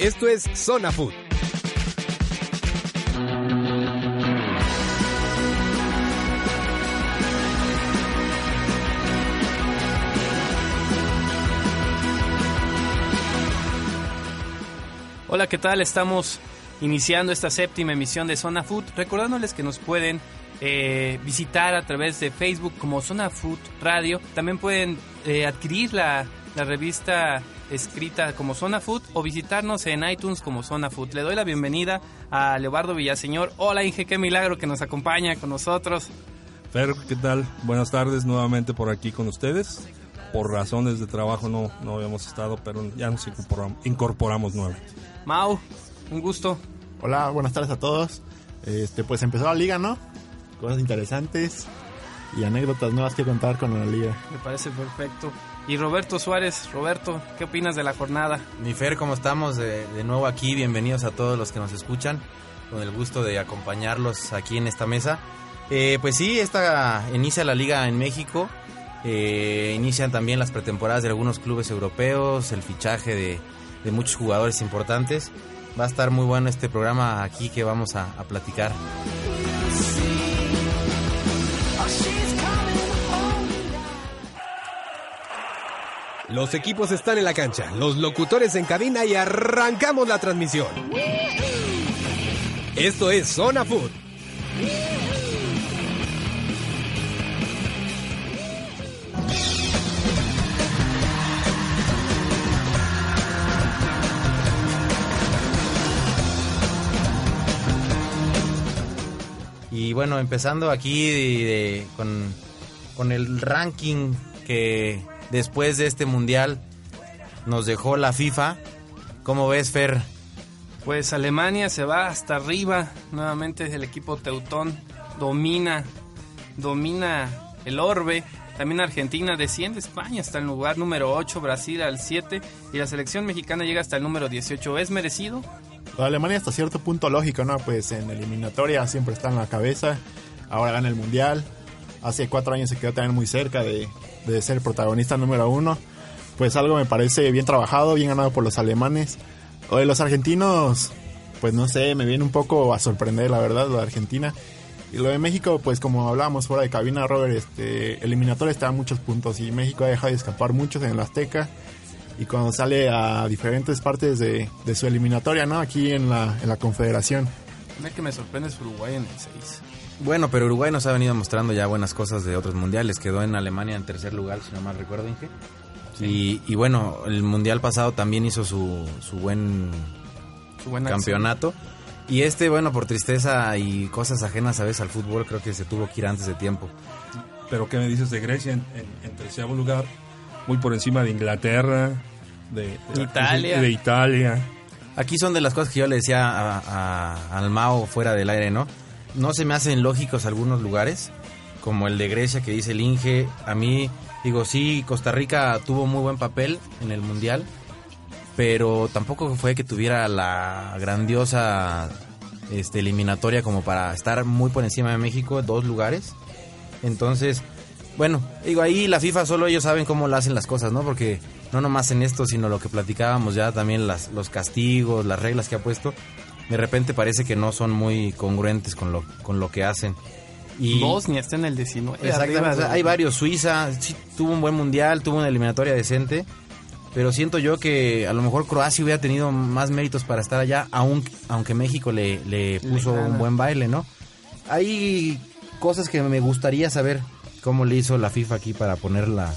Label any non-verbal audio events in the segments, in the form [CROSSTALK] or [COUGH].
Esto es Zona Food. Hola, ¿qué tal? Estamos iniciando esta séptima emisión de Zona Food, recordándoles que nos pueden eh, visitar a través de Facebook como Zona Food Radio. También pueden eh, adquirir la, la revista escrita como Zona Food o visitarnos en iTunes como Zona Food. Le doy la bienvenida a Leobardo Villaseñor. Hola Inge, qué milagro que nos acompaña con nosotros. Fer, ¿qué tal? Buenas tardes nuevamente por aquí con ustedes. Por razones de trabajo no, no habíamos estado, pero ya nos incorporamos, incorporamos nuevamente. Mau, un gusto. Hola, buenas tardes a todos. Este, pues empezó la liga, ¿no? Cosas interesantes y anécdotas nuevas que contar con la liga. Me parece perfecto. Y Roberto Suárez, Roberto, ¿qué opinas de la jornada? Mi Fer, ¿cómo estamos? De, nuevo aquí, bienvenidos a todos los que nos escuchan. Con el gusto de acompañarlos aquí en esta mesa. Eh, pues sí, esta inicia la liga en México. Eh, inician también las pretemporadas de algunos clubes europeos, el fichaje de, muchos jugadores importantes. Va a estar muy bueno este programa aquí que vamos a platicar. Los equipos están en la cancha, los locutores en cabina y arrancamos la transmisión. Esto es Zona Food. Y bueno, empezando aquí con, con el ranking que después de este mundial nos dejó la FIFA. ¿Cómo ves, Fer? Pues Alemania se va hasta arriba. Nuevamente el equipo Teutón domina, domina el orbe. También Argentina desciende, España hasta el lugar número 8, Brasil al 7 y la selección mexicana llega hasta el número 18. ¿Es merecido? La Alemania hasta cierto punto lógico, ¿no? Pues en eliminatoria siempre está en la cabeza. Ahora gana el mundial. Hace cuatro años se quedó también muy cerca de, de ser protagonista número uno. Pues algo me parece bien trabajado, bien ganado por los alemanes. O de los argentinos, pues no sé, me viene un poco a sorprender, la verdad, lo de Argentina. Y lo de México, pues como hablábamos fuera de cabina, Robert, este, eliminatorio está a muchos puntos y México ha dejado de escapar muchos en el Azteca. Y cuando sale a diferentes partes de, de su eliminatoria, ¿no? Aquí en la, en la Confederación. Mira que me sorprende es Uruguay en el 6. Bueno, pero Uruguay nos ha venido mostrando ya buenas cosas de otros mundiales. Quedó en Alemania en tercer lugar, si no mal recuerdo, Inge. Sí. Y, y, bueno, el mundial pasado también hizo su, su buen su campeonato. Acción. Y este, bueno, por tristeza y cosas ajenas a veces al fútbol, creo que se tuvo que ir antes de tiempo. Pero ¿qué me dices de Grecia en, en, en tercer lugar? Muy por encima de Inglaterra, de, de Italia. De Italia. Aquí son de las cosas que yo le decía a, a, al Mao fuera del aire, ¿no? No se me hacen lógicos algunos lugares, como el de Grecia que dice el Inge. A mí, digo, sí, Costa Rica tuvo muy buen papel en el Mundial, pero tampoco fue que tuviera la grandiosa este, eliminatoria como para estar muy por encima de México, dos lugares. Entonces, bueno, digo, ahí la FIFA solo ellos saben cómo lo hacen las cosas, ¿no? Porque no nomás en esto, sino lo que platicábamos ya también, las, los castigos, las reglas que ha puesto, de repente parece que no son muy congruentes con lo, con lo que hacen. Y Bosnia está en el 19. Exactamente, o sea, hay varios. Suiza sí, tuvo un buen mundial, tuvo una eliminatoria decente, pero siento yo que a lo mejor Croacia hubiera tenido más méritos para estar allá, aun, aunque México le, le puso un buen baile, ¿no? Hay cosas que me gustaría saber cómo le hizo la FIFA aquí para poner la,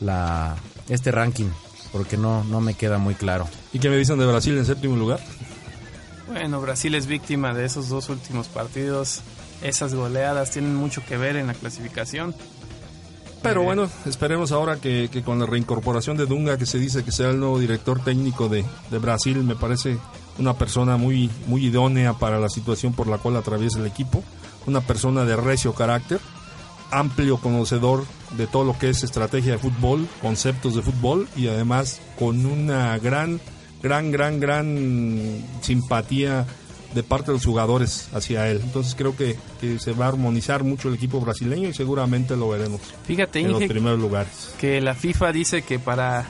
la este ranking, porque no, no me queda muy claro. ¿Y qué me dicen de Brasil en séptimo lugar? Bueno, Brasil es víctima de esos dos últimos partidos. Esas goleadas tienen mucho que ver en la clasificación. Pero bueno, esperemos ahora que, que con la reincorporación de Dunga, que se dice que sea el nuevo director técnico de, de Brasil, me parece una persona muy, muy idónea para la situación por la cual atraviesa el equipo, una persona de recio carácter, amplio conocedor de todo lo que es estrategia de fútbol, conceptos de fútbol y además con una gran, gran, gran, gran simpatía de parte de los jugadores hacia él. Entonces creo que, que se va a armonizar mucho el equipo brasileño y seguramente lo veremos Fíjate, en los Inge, primeros lugares. que la FIFA dice que para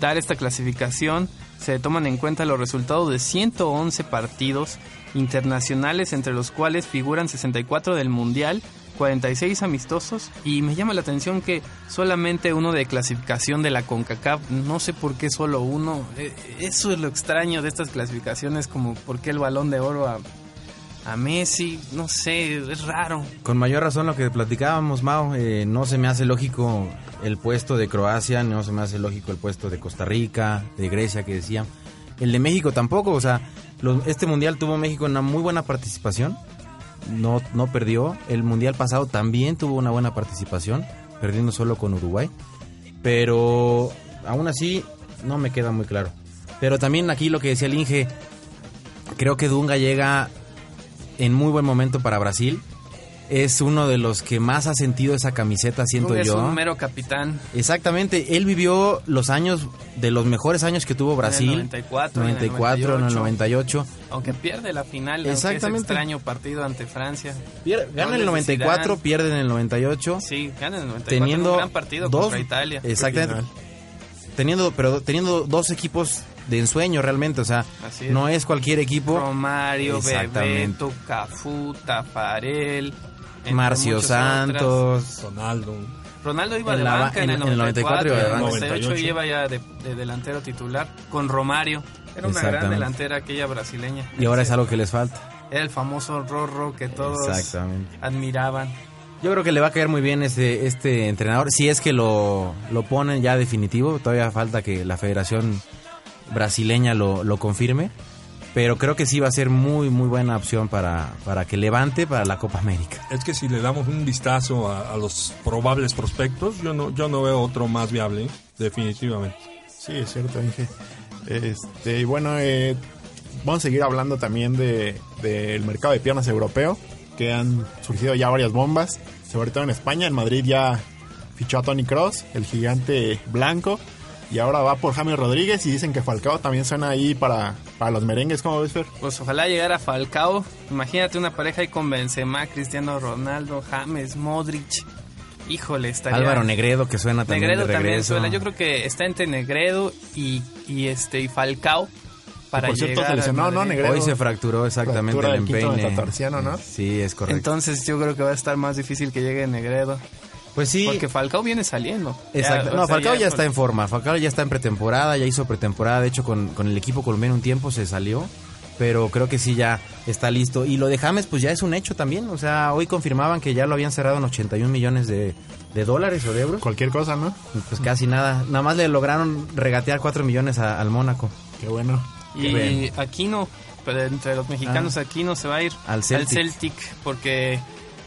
dar esta clasificación se toman en cuenta los resultados de 111 partidos internacionales, entre los cuales figuran 64 del Mundial, 46 amistosos, y me llama la atención que solamente uno de clasificación de la CONCACAF, no sé por qué solo uno, Eh, eso es lo extraño de estas clasificaciones, como por qué el balón de oro a, a Messi, no sé, es raro. Con mayor razón lo que platicábamos, Mao, eh, no se me hace lógico el puesto de Croacia, no se me hace lógico el puesto de Costa Rica, de Grecia que decía. El de México tampoco, o sea, este mundial tuvo México una muy buena participación, no, no perdió. El mundial pasado también tuvo una buena participación, perdiendo solo con Uruguay. Pero aún así no me queda muy claro. Pero también aquí lo que decía el Inge, creo que Dunga llega en muy buen momento para Brasil. Es uno de los que más ha sentido esa camiseta, siento Dunga es yo. un mero capitán. Exactamente, él vivió los años de los mejores años que tuvo Brasil. 94, en el 94, en el 98. Aunque pierde la final, Exactamente. ese extraño partido ante Francia. Pier- gana en el Goles de 94, Zidane. pierde en el 98. Sí, gana en el 94. Teniendo un gran partido dos, contra Italia. Exactamente. Teniendo, pero teniendo dos equipos de ensueño realmente, o sea, es. no es cualquier equipo. Romario. Bebeto, Cafú, Tafarel, Marcio. Santos. Ronaldo. Ronaldo iba En de la ba- banca en, en- el en el 94, 94 iba de en el banca. 98 98. lleva ya de, de delantero titular con Romario. Era una gran delantera aquella brasileña. Y ahora es algo que les falta. Era el famoso Rorro que todos admiraban. Yo creo que le va a caer muy bien este, este entrenador. Si es que lo, lo ponen ya definitivo, todavía falta que la Federación Brasileña lo, lo confirme. Pero creo que sí va a ser muy, muy buena opción para, para que levante para la Copa América. Es que si le damos un vistazo a, a los probables prospectos, yo no, yo no veo otro más viable, ¿eh? definitivamente. Sí, es cierto, Inge. Este, y bueno, eh, vamos a seguir hablando también de del mercado de piernas europeo, que han surgido ya varias bombas, sobre todo en España. En Madrid ya fichó a Tony Cross, el gigante blanco, y ahora va por James Rodríguez y dicen que Falcao también suena ahí para, para los merengues, ¿cómo ves, Fer? Pues ojalá llegara Falcao. Imagínate una pareja ahí con Benzema, Cristiano Ronaldo, James, Modric. Híjole, estaría... Álvaro Negredo, que suena también Negredo de también suena. Yo creo que está entre Negredo y, y este y Falcao para por cierto, llegar se lesionó, al ¿no? Negredo. Hoy se fracturó exactamente el empeine. ¿no? Sí, es correcto. Entonces yo creo que va a estar más difícil que llegue Negredo. Pues sí, Porque Falcao viene saliendo. Exacto. Ya, no, sea, Falcao ya, está en forma. Falcao ya está en pretemporada, ya hizo pretemporada. De hecho, con, con el equipo colombiano un tiempo se salió. Pero creo que sí ya está listo. Y lo de James, pues ya es un hecho también. O sea, hoy confirmaban que ya lo habían cerrado en 81 millones de, de dólares o de euros. Cualquier cosa, ¿no? Pues casi nada. Nada más le lograron regatear 4 millones a- al Mónaco. Qué bueno. Y Bien. Aquino, pero entre los mexicanos, Aquino se va a ir Ah. Al Celtic. Celtic porque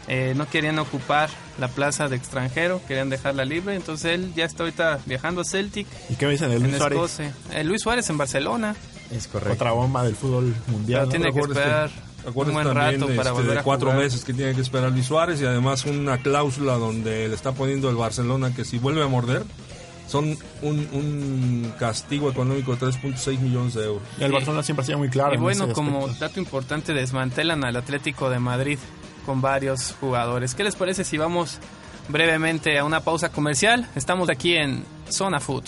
eh, no querían ocupar la plaza de extranjero, querían dejarla libre. Entonces él ya está ahorita viajando a Celtic ¿Y qué me dicen de Luis Suárez? Escocia. Eh, Luis Suárez en Barcelona, Es correcto. Otra bomba del fútbol mundial. pero ¿no? tiene que Acuérdate- esperar un buen también, rato para este, volver de a cuatro jugar. meses que tiene que esperar Luis Suárez y además una cláusula donde le está poniendo el Barcelona que si vuelve a morder son un, un castigo económico de 3.6 millones de euros. Y el Barcelona siempre ha sido muy claro. Y en bueno, ese como dato importante, desmantelan al Atlético de Madrid con varios jugadores. ¿Qué les parece si vamos brevemente a una pausa comercial? Estamos aquí en Zona Food.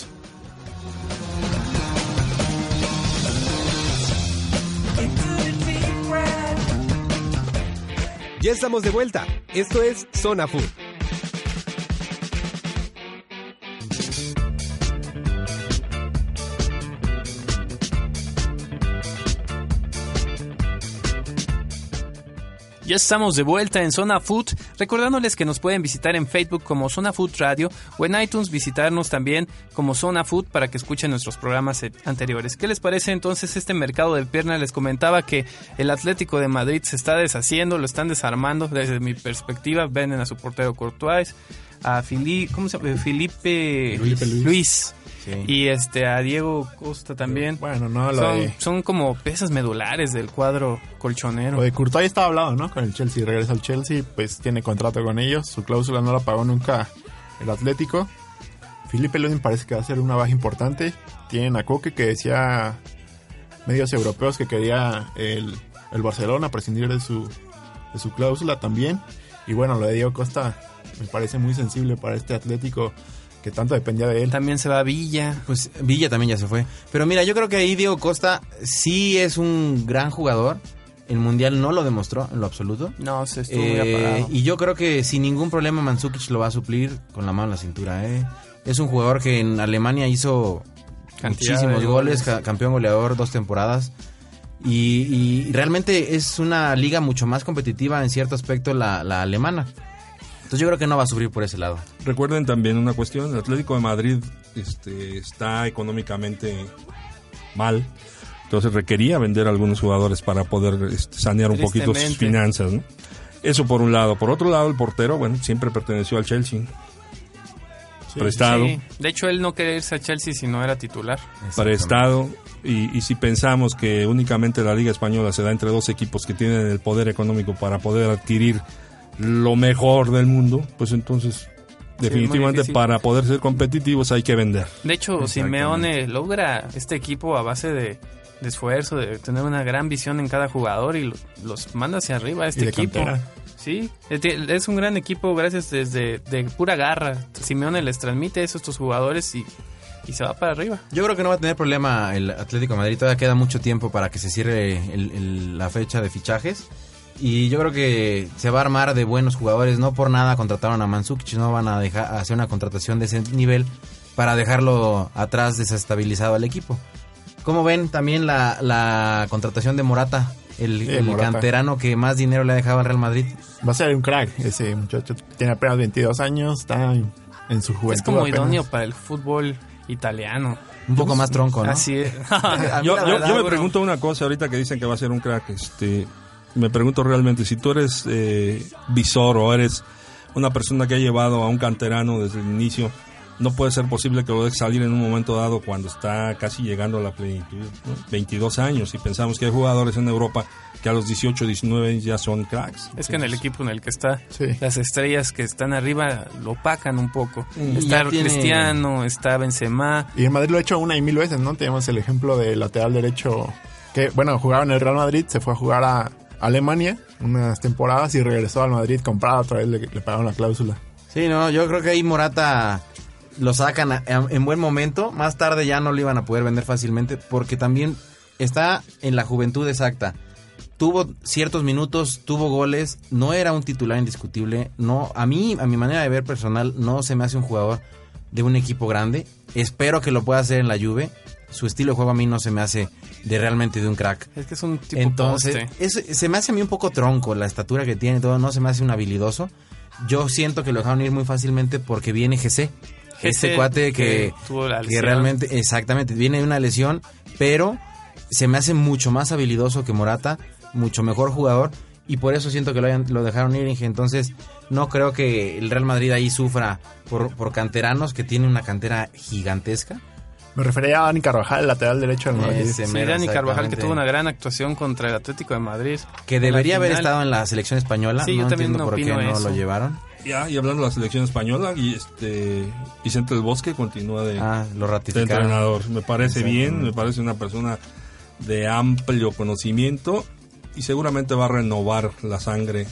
Ya estamos de vuelta. Esto es Zona Food. Ya estamos de vuelta en Zona Food, recordándoles que nos pueden visitar en Facebook como Zona Food Radio o en iTunes visitarnos también como Zona Food para que escuchen nuestros programas eh, anteriores. ¿Qué les parece entonces este mercado de piernas? Les comentaba que el Atlético de Madrid se está deshaciendo, lo están desarmando desde mi perspectiva, venden a su portero Courtois, a Fili- ¿cómo se llama? Felipe, Felipe Luis. Luis. Sí. Y este a Diego Costa también. Bueno, no, lo son, de, son como piezas medulares del cuadro colchonero. lo de Courtois estaba hablado, ¿no? Con el Chelsea, regresa al Chelsea, pues tiene contrato con ellos, su cláusula no la pagó nunca el Atlético. Felipe Luis me parece que va a ser una baja importante. Tienen a Coque que decía medios europeos que quería el, el Barcelona prescindir de su, de su cláusula también. Y bueno, lo de Diego Costa me parece muy sensible para este Atlético que tanto dependía de él. También se va a Villa. Pues Villa también ya se fue. Pero mira, yo creo que ahí Diego Costa sí es un gran jugador. El Mundial no lo demostró en lo absoluto. No, se estuvo muy Eh, apagado. y yo creo que sin ningún problema Mandzukic lo va a suplir con la mano en la cintura. ¿eh? Es un jugador que en Alemania hizo Cantidad muchísimos goles, goles. ca- campeón goleador dos temporadas. Y, y realmente es una liga mucho más competitiva en cierto aspecto la, la alemana. Entonces yo creo que no va a sufrir por ese lado. Recuerden también una cuestión, el Atlético de Madrid este, está económicamente mal, entonces requería vender a algunos jugadores para poder este, sanear un poquito sus finanzas. ¿no? Eso por un lado. Por otro lado, el portero, bueno, siempre perteneció al Chelsea. prestado, Sí. De hecho, él no quería irse a Chelsea si no era titular. prestado. Y, y si pensamos que únicamente la Liga Española se da entre dos equipos que tienen el poder económico para poder adquirir lo mejor del mundo, pues entonces definitivamente para poder ser competitivos hay que vender. De hecho, Simeone logra este equipo a base de, de esfuerzo, de tener una gran visión en cada jugador y lo- los manda hacia arriba a este de equipo. cantera. Sí, es de- es un gran equipo gracias desde de pura garra. Simeone les transmite eso a estos jugadores y, y se va para arriba. Yo creo que no va a tener problema el Atlético de Madrid. Todavía queda mucho tiempo para que se cierre el- el- la fecha de fichajes. Y yo creo que se va a armar de buenos jugadores. No por nada contrataron a Mandzukic. No van a dejar hacer una contratación de ese nivel para dejarlo atrás desestabilizado al equipo. ¿Cómo ven también la, la contratación de Morata? El, Sí, el Morata. canterano que más dinero le ha dejado al Real Madrid. Va a ser un crack ese muchacho. Tiene apenas 22 años, está en, su juventud. es como apenas. idóneo para el fútbol italiano. Un poco más tronco, ¿no? Así es. [LAUGHS] Yo, yo- me pregunto una cosa ahorita que dicen que va a ser un crack. Este, me pregunto realmente si tú eres eh, visor o eres una persona que ha llevado a un canterano desde el inicio, no puede ser posible que lo dejes salir en un momento dado cuando está casi llegando a la plenitud. ¿no? 22 años y pensamos que hay jugadores en Europa que a los 18, 19 años ya son cracks. Es que en el equipo en el que está, Sí. las estrellas que están arriba lo opacan un poco. Y Está tiene- Cristiano, está Benzema. Y en Madrid lo ha hecho una y mil veces, ¿no? Tenemos el ejemplo del lateral derecho que, bueno, jugaba en el Real Madrid, se fue a jugar a Alemania unas temporadas y regresó al Madrid comprado, otra vez le, pagaron la cláusula. Sí, no, yo creo que ahí Morata lo sacan en buen momento. Más tarde ya no lo iban a poder vender fácilmente porque también está en la juventud exacta. Tuvo ciertos minutos, tuvo goles, no era un titular indiscutible. No, a mí, a mi manera de ver personal, no se me hace un jugador de un equipo grande. Espero que lo pueda hacer en la Juve. Su estilo de juego a mí no se me hace de realmente de un crack. Es que es un tipo Entonces, es- se me hace a mí un poco tronco la estatura que tiene y todo, no se me hace un habilidoso. Yo siento que lo dejaron ir muy fácilmente porque viene GC. Este GC, cuate que, que realmente, exactamente, viene de una lesión, pero se me hace mucho más habilidoso que Morata, mucho mejor jugador, y por eso siento que lo, hayan- lo dejaron ir. Entonces, no creo que el Real Madrid ahí sufra por, por canteranos que tiene una cantera gigantesca. Me refería a Dani Carvajal, el lateral derecho del Madrid. Ese Sí, Dani Carvajal que tuvo una gran actuación contra el Atlético de Madrid. Que debería haber estado en la selección española. Sí, no yo también entiendo por qué no eso. lo llevaron. Ya, y hablando de la selección española, y este Vicente del Bosque continúa de, Ah, lo de ratificaron. entrenador. Me parece bien, me parece una persona de amplio conocimiento y seguramente va a renovar la sangre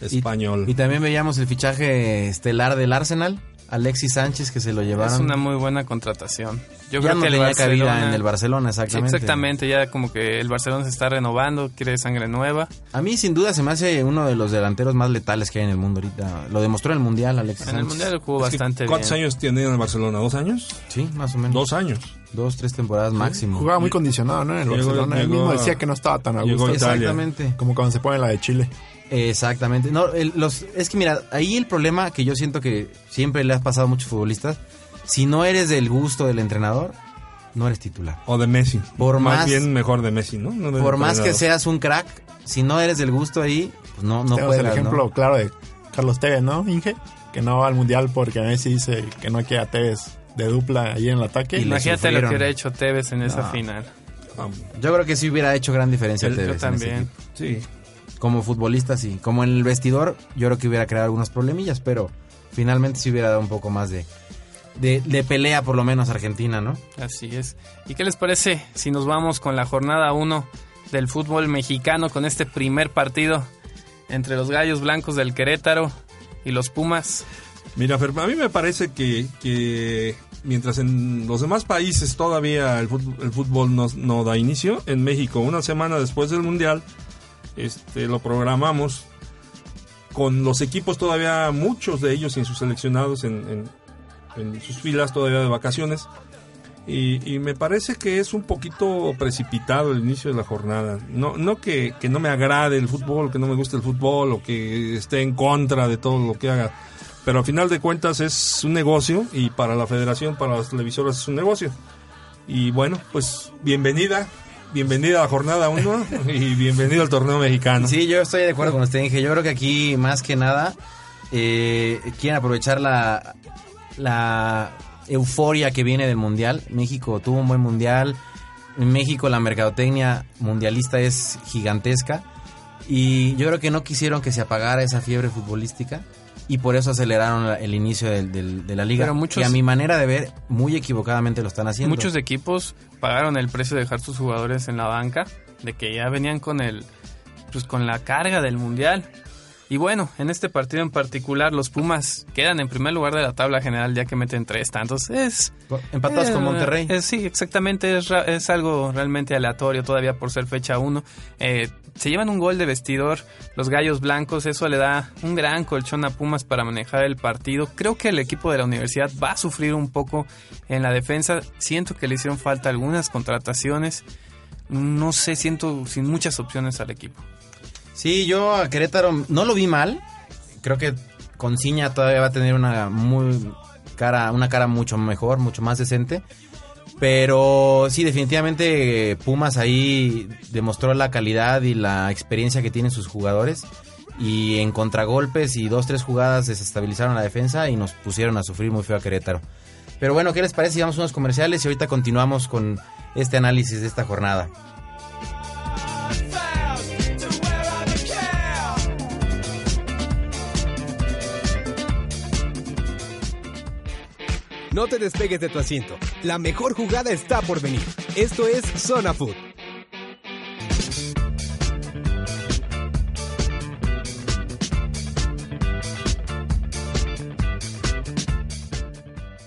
Y- española. Y, también veíamos el fichaje estelar del Arsenal, Alexis Sánchez, que se lo llevaron. Es una muy buena contratación. Yo ya creo no que el tenía cabida Barcelona- en el Barcelona, exactamente. exactamente, ya como que el Barcelona se está renovando, quiere sangre nueva. A mí, sin duda, se me hace uno de los delanteros más letales que hay en el mundo ahorita. Lo demostró en el Mundial, Alexis En el Sánchez. Mundial jugó Es que, bastante ¿Cuántos bien. años tiene en el Barcelona? ¿Dos años? Sí, más o menos. Dos años. Dos, tres temporadas máximo. Jugaba muy condicionado, ¿no? En el Llegó- Barcelona. Él mismo decía que no estaba tan a gusto. Exactamente. Como cuando se pone la de Chile. Exactamente. No, el- los, es que mira, ahí el problema que yo siento que siempre le has pasado a muchos futbolistas, si no eres del gusto del entrenador, no eres titular. O de Messi. Por más- bien mejor de Messi, ¿no? Por más que seas un crack, si no eres del gusto ahí, pues no, no Tenemos el ejemplo claro de Carlos Tevez, ¿no, Inge? que no va al mundial porque Messi dice que no quiere a Tevez de dupla ahí en el ataque. Y Imagínate lo que hubiera hecho Tevez en esa final. Yo creo que sí hubiera hecho gran diferencia Yo Tevez en ese también. Sí. Como futbolista, sí. Como en el vestidor, yo creo que hubiera creado algunos problemillas, pero finalmente sí hubiera dado un poco más de, de, de pelea, por lo menos, Argentina, ¿no? Así es. ¿Y qué les parece si nos vamos con la jornada 1 del fútbol mexicano con este primer partido entre los Gallos Blancos del Querétaro y los Pumas? Mira, Fer, a mí me parece que, que mientras en los demás países todavía el fútbol, el fútbol no, no da inicio, en México, una semana después del Mundial, este, lo programamos con los equipos todavía, muchos de ellos sin sus seleccionados en, en- en sus filas todavía de vacaciones. Y, y me parece que es un poquito precipitado el inicio de la jornada. No, no que, que no me agrade el fútbol, que no me guste el fútbol o que esté en contra de todo lo que haga. Pero a final de cuentas es un negocio y para la federación, para las televisoras es un negocio. Y bueno, pues bienvenida, bienvenida a la jornada 1 y bienvenido al torneo mexicano. Sí, yo estoy de acuerdo con usted, Inge. Yo creo que aquí, más que nada, eh, quieren aprovechar la, la euforia que viene del Mundial. México tuvo un buen Mundial. En México la mercadotecnia mundialista es gigantesca. Y yo creo que no quisieron que se apagara esa fiebre futbolística. Y por eso aceleraron el inicio del- del- de la liga. Pero muchos- y a mi manera de ver, muy equivocadamente lo están haciendo. Muchos equipos pagaron el precio de dejar sus jugadores en la banca, de que ya venían con el pues con la carga del mundial. Y bueno, en este partido en particular los Pumas quedan en primer lugar de la tabla general ya que meten tres tantos. Es Empatados con eh, Monterrey. eh, sí, exactamente, es, algo realmente aleatorio todavía por ser fecha 1. se llevan un gol de vestidor los Gallos Blancos, eso le da un gran colchón a Pumas para manejar el partido. Creo que el equipo de la universidad va a sufrir un poco en la defensa. Siento que le hicieron falta algunas contrataciones. No sé, siento sin muchas opciones al equipo. Sí, yo a Querétaro no lo vi mal. Creo que con Ciña todavía va a tener una muy cara, una cara mucho mejor, mucho más decente. Pero sí, definitivamente Pumas ahí demostró la calidad y la experiencia que tienen sus jugadores. Y en contragolpes y dos, tres jugadas desestabilizaron la defensa y nos pusieron a sufrir muy feo a Querétaro. Pero bueno, ¿qué les parece vamos unos comerciales y ahorita continuamos con este análisis de esta jornada? No te despegues de tu asiento. La mejor jugada está por venir. Esto es Zona Food.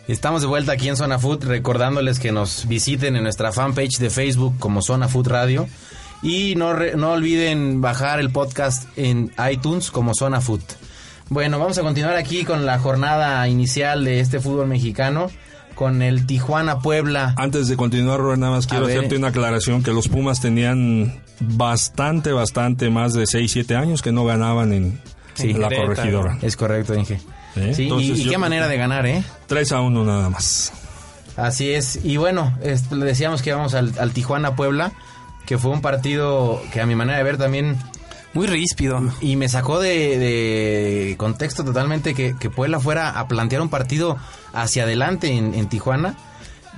Estamos de vuelta aquí en Zona Food, recordándoles que nos visiten en nuestra fanpage de Facebook como Zona Food Radio. Y no, no olviden bajar el podcast en iTunes como Zona Food. Bueno, vamos a continuar aquí con la jornada inicial de este fútbol mexicano, con el Tijuana Puebla. Antes de continuar, Rubén, nada más quiero hacerte una aclaración que los Pumas tenían bastante, bastante más de 6, 7 años que no ganaban en, Sí. en la corregidora. Es correcto, Inge. ¿Eh? Sí, y- Entonces y, yo- qué manera de ganar, ¿eh? 3 a 1 nada más. Así es. Y bueno, esto, le decíamos que íbamos al, al Tijuana Puebla, que fue un partido que a mi manera de ver también Muy ríspido. Y me sacó de, de contexto totalmente que, que Puebla fuera a plantear un partido hacia adelante en, en Tijuana.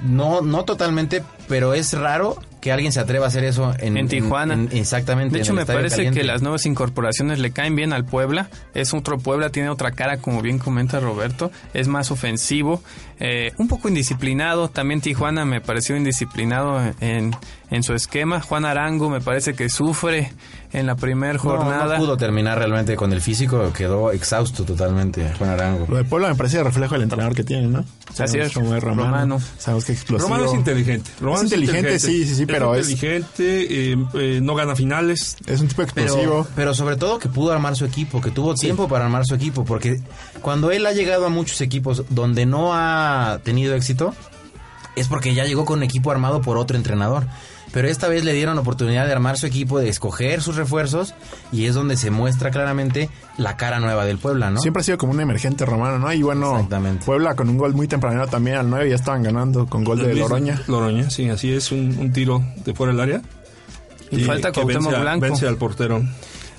No, no totalmente, pero es raro que alguien se atreva a hacer eso en, En Tijuana. en- exactamente. De en hecho, me parece Caliente. que las nuevas incorporaciones le caen bien al Puebla. Es otro Puebla, tiene otra cara, como bien comenta Roberto. Es más ofensivo, eh, un poco indisciplinado. También Tijuana me pareció indisciplinado en, en su esquema. Juan Arango me parece que sufre en la primera jornada. No, pudo terminar realmente con el físico, quedó exhausto totalmente Juan Arango. Lo de Puebla me parece el reflejo del entrenador que tiene, ¿no? Así es, Como es Romano. Romano. Sabemos que es explosivo. Romano es inteligente. Romano Es inteligente, sí, sí, sí, pero es- inteligente, eh, eh, no gana finales. Es un tipo explosivo. Pero, pero sobre todo que pudo armar su equipo, que tuvo tiempo para armar su equipo, porque cuando él ha llegado a muchos equipos donde no ha tenido éxito, es porque ya llegó con un equipo armado por otro entrenador. Pero esta vez le dieron oportunidad de armar su equipo, de escoger sus refuerzos, y es donde se muestra claramente la cara nueva del Puebla, ¿no? Siempre ha sido como un emergente romano, ¿no? Y bueno, Exactamente. Puebla con un gol muy tempranero también al 9 ya estaban ganando con gol de Loroña. Loroña, sí, así es, un, un tiro de fuera del área. Y falta que Cuauhtémoc vence, a- Blanco. vence al portero.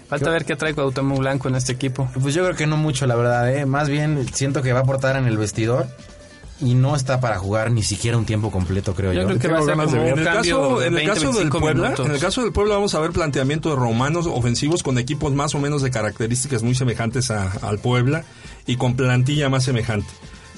Falta ver qué trae Cuauhtémoc Blanco en este equipo. Pues yo creo que no mucho, la verdad, ¿eh? Más bien siento que va a aportar en el vestidor y no está para jugar ni siquiera un tiempo completo, creo yo. Yo creo que va a ser ganas de como ver. un En el cambio caso, de en el 20, caso del 25 Puebla, minutos. en el caso del Puebla vamos a ver planteamiento de romanos ofensivos con equipos más o menos de características muy semejantes a- al Puebla y con plantilla más semejante.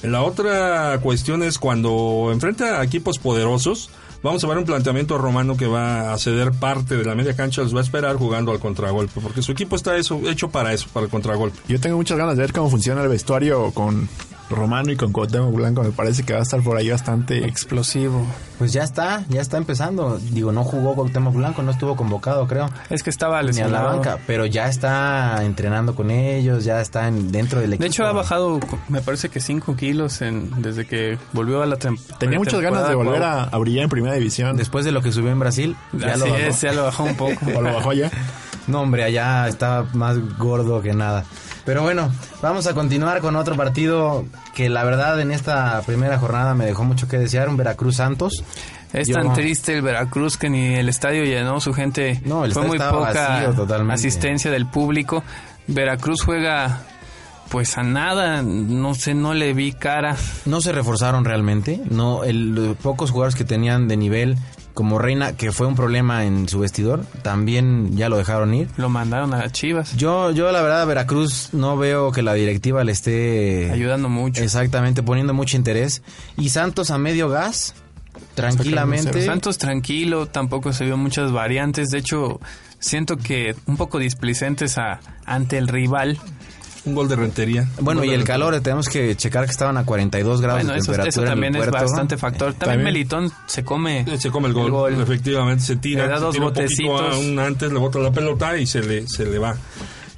La otra cuestión es cuando enfrenta a equipos poderosos, vamos a ver un planteamiento romano que va a ceder parte de la media cancha, los va a esperar jugando al contragolpe, porque su equipo está eso, hecho para eso, para el contragolpe. Yo tengo muchas ganas de ver cómo funciona el vestuario con Romano y con Cuauhtémoc Blanco. Me parece que va a estar por ahí bastante... Explosivo. Pues ya está, ya está empezando. Digo, no jugó Cuauhtémoc Blanco, no estuvo convocado, creo. Es que estaba Ni a lesionado. la banca, pero ya está entrenando con ellos, ya está en- dentro del equipo. De hecho, ha bajado, me parece que 5 kilos en, desde que volvió a la temporada. Tenía muchas ganas de volver a, a brillar en primera división. Después de lo que subió en Brasil, ya Así lo bajó. es, ya lo bajó un poco. [LAUGHS] O lo bajó ya. No, hombre, allá está más gordo que nada. Pero bueno, vamos a continuar con otro partido que la verdad en esta primera jornada me dejó mucho que desear, un Veracruz Santos. Es Yo- tan triste el Veracruz que ni el estadio llenó, su gente No, el fue muy poca vacío asistencia del público. Veracruz juega pues a nada, no sé, no le vi cara. No se reforzaron realmente, no el, los pocos jugadores que tenían de nivel como Reina, que fue un problema en su vestidor, también ya lo dejaron ir. Lo mandaron a Chivas, Yo, yo la verdad, a Veracruz no veo que la directiva le esté ayudando mucho. exactamente poniendo mucho interés. Y Santos a medio gas, tranquilamente. Santos tranquilo, tampoco se vio muchas variantes. De hecho, siento que un poco displicentes a, ante el rival. Un gol de rentería. Bueno, y el rentería. calor, tenemos que checar que estaban a 42 grados Bueno, de eso, temperatura. eso en el también es bastante factor. También, También. Melitón se come Se come el gol, efectivamente, se tira, Le da se dos tira un poquito botecitos. a un antes, le bota la pelota y se le, se le va.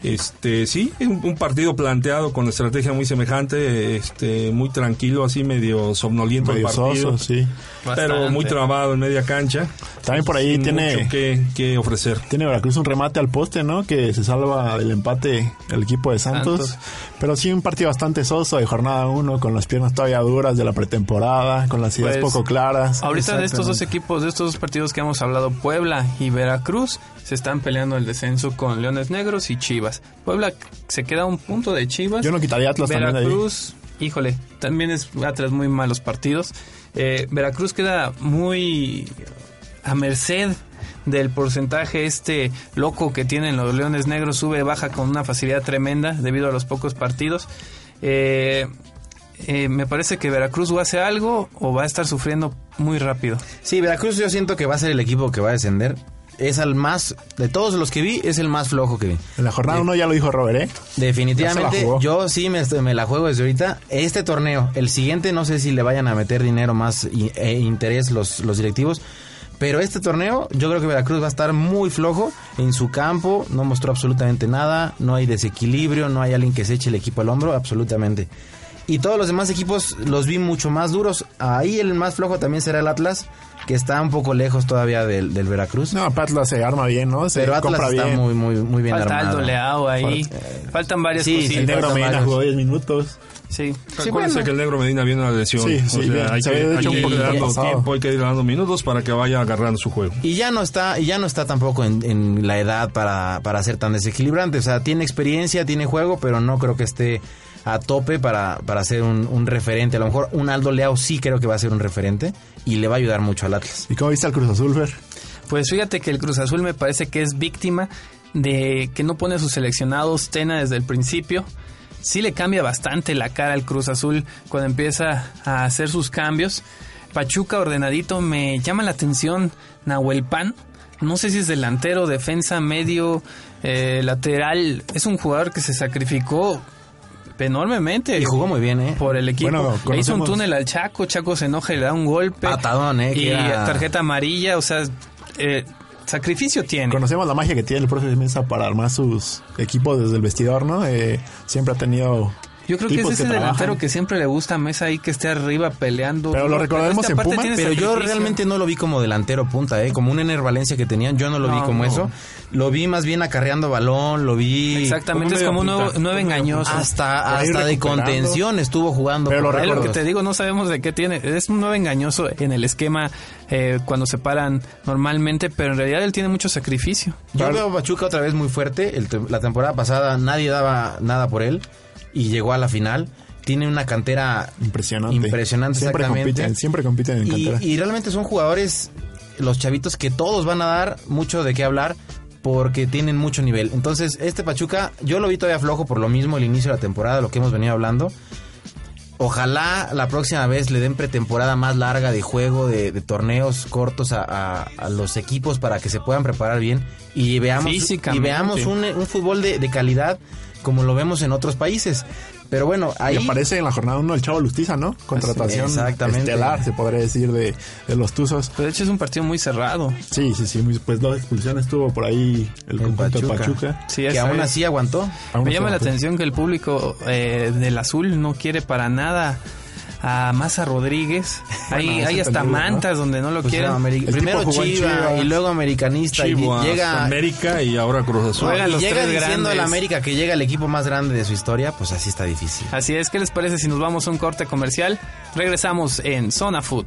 Este, sí, un, un partido planteado con estrategia muy semejante, este, muy tranquilo, así medio somnoliento Medio el partido, soso, sí. Pero muy trabado en media cancha. También por ahí sin tiene... mucho que, que ofrecer. Tiene Veracruz un remate al poste, ¿no? Que se salva del empate el equipo de Santos. Santos. Pero sí un partido bastante soso de jornada 1, con las piernas todavía duras de la pretemporada, con las ideas Pues, poco claras. Ahorita de estos dos equipos, de estos dos partidos que hemos hablado, Puebla y Veracruz, se están peleando el descenso con Leones Negros y Chivas. Puebla se queda a un punto de Chivas. Yo no quitaría Atlas también de ahí. Híjole, también es Atlas muy malos partidos. Eh, Veracruz queda muy a merced del porcentaje este loco que tienen los Leones Negros, sube, baja con una facilidad tremenda debido a los pocos partidos. Eh, eh, me parece que Veracruz o hace algo o va a estar sufriendo muy rápido. Sí, Veracruz yo siento que va a ser el equipo que va a descender. Es el más, de todos los que vi, es el más flojo que vi. En la jornada 1 ya lo dijo Robert, ¿eh? Definitivamente, yo sí me, me la juego desde ahorita. Este torneo, el siguiente, no sé si le vayan a meter dinero más e interés los, los directivos. Pero este torneo, yo creo que Veracruz va a estar muy flojo en su campo. No mostró absolutamente nada. No hay desequilibrio. No hay alguien que se eche el equipo al hombro. Absolutamente. Y todos los demás equipos los vi mucho más duros. Ahí el más flojo también será el Atlas, que está un poco lejos todavía del, del Veracruz. No, Atlas se arma bien, ¿no? Se pero Atlas compra está bien. muy, muy, muy bien Falta armado. Aldo Leao ahí. Falta- Faltan varias Sí, sí, El negro Medina jugó 10 minutos. Sí. Acuérdense bueno. que el negro Medina viene a la lesión. Sí, sí, o sea, bien. hay Se que, hay irle dando tiempo, hay que ir dando minutos para que vaya agarrando su juego. Y ya no está, y ya no está tampoco en, en la edad para, para ser tan desequilibrante. O sea, tiene experiencia, tiene juego, pero no creo que esté a tope para, para ser un, un referente. A lo mejor un Aldo Leao sí creo que va a ser un referente y le va a ayudar mucho al Atlas. ¿Y cómo viste al Cruz Azul, Fer? Pues fíjate que el Cruz Azul me parece que es víctima de que no pone a sus seleccionados Tena desde el principio. Sí le cambia bastante la cara al Cruz Azul cuando empieza a hacer sus cambios. Pachuca ordenadito me llama la atención Nahuel Pan. No sé si es delantero, defensa, medio, eh, lateral. Es un jugador que se sacrificó enormemente. Y jugó muy bien, ¿eh? por el equipo. Bueno, Le hizo un túnel al Chaco, Chaco se enoja y le da un golpe. Patadón, ¿eh? Y era- tarjeta amarilla, o sea, eh, sacrificio tiene. Conocemos la magia que tiene el profe de Mesa para armar sus equipos desde el vestidor, ¿no? Eh, siempre ha tenido Yo creo que es ese que delantero trabajan. que siempre le gusta a Mesa ahí que esté arriba peleando. Pero lo recordemos este en tiene Pero yo realmente no lo vi como delantero punta, ¿eh? Como un Ener Valencia que tenían, yo no lo vi como no. eso. Lo vi más bien acarreando balón, lo vi... Exactamente, como es como un nueve engañoso. Hasta, hasta de contención estuvo jugando. Pero lo por Es lo que te digo, no sabemos de qué tiene. Es un nuevo engañoso en el esquema eh, cuando se paran normalmente, pero en realidad él tiene mucho sacrificio. Yo veo a Pachuca otra vez muy fuerte. El la temporada pasada nadie daba nada por él y llegó a la final. Tiene una cantera Impresionante. Impresionante, Siempre exactamente. compiten, siempre compiten en y, cantera. y realmente son jugadores, los chavitos, que todos van a dar mucho de qué hablar porque tienen mucho nivel. Entonces, este Pachuca, yo lo vi todavía flojo por lo mismo el inicio de la temporada, lo que hemos venido hablando. Ojalá la próxima vez le den pretemporada más larga de juego, de, de torneos cortos a, a- a los equipos para que se puedan preparar bien y veamos, y veamos un, un fútbol de, de calidad como lo vemos en otros países. Pero bueno, ahí... Y aparece en la jornada 1 el Chavo Lustiza, ¿no? Contratación exactamente. estelar, se podría decir, de, de los Tuzos. Pero de hecho es un partido muy cerrado. Sí, sí, sí. muy- Pues dos expulsiones tuvo por ahí el, El conjunto de Pachuca. Pachuca. Sí, que aún es. así aguantó. Aún Me llama la atención que el público eh, del azul no quiere para nada a Maza Rodríguez. [LAUGHS] hay es hay hasta ¿no? mantas donde no lo Pues quieren. primero Chiva Chivas. y luego americanista y llega América y ahora Cruz Azul. Juegan y los llega tres diciendo el América que llega el equipo más grande de su historia, pues así está difícil. Así es, ¿qué les parece si nos vamos a un corte comercial? Regresamos en Zona Food.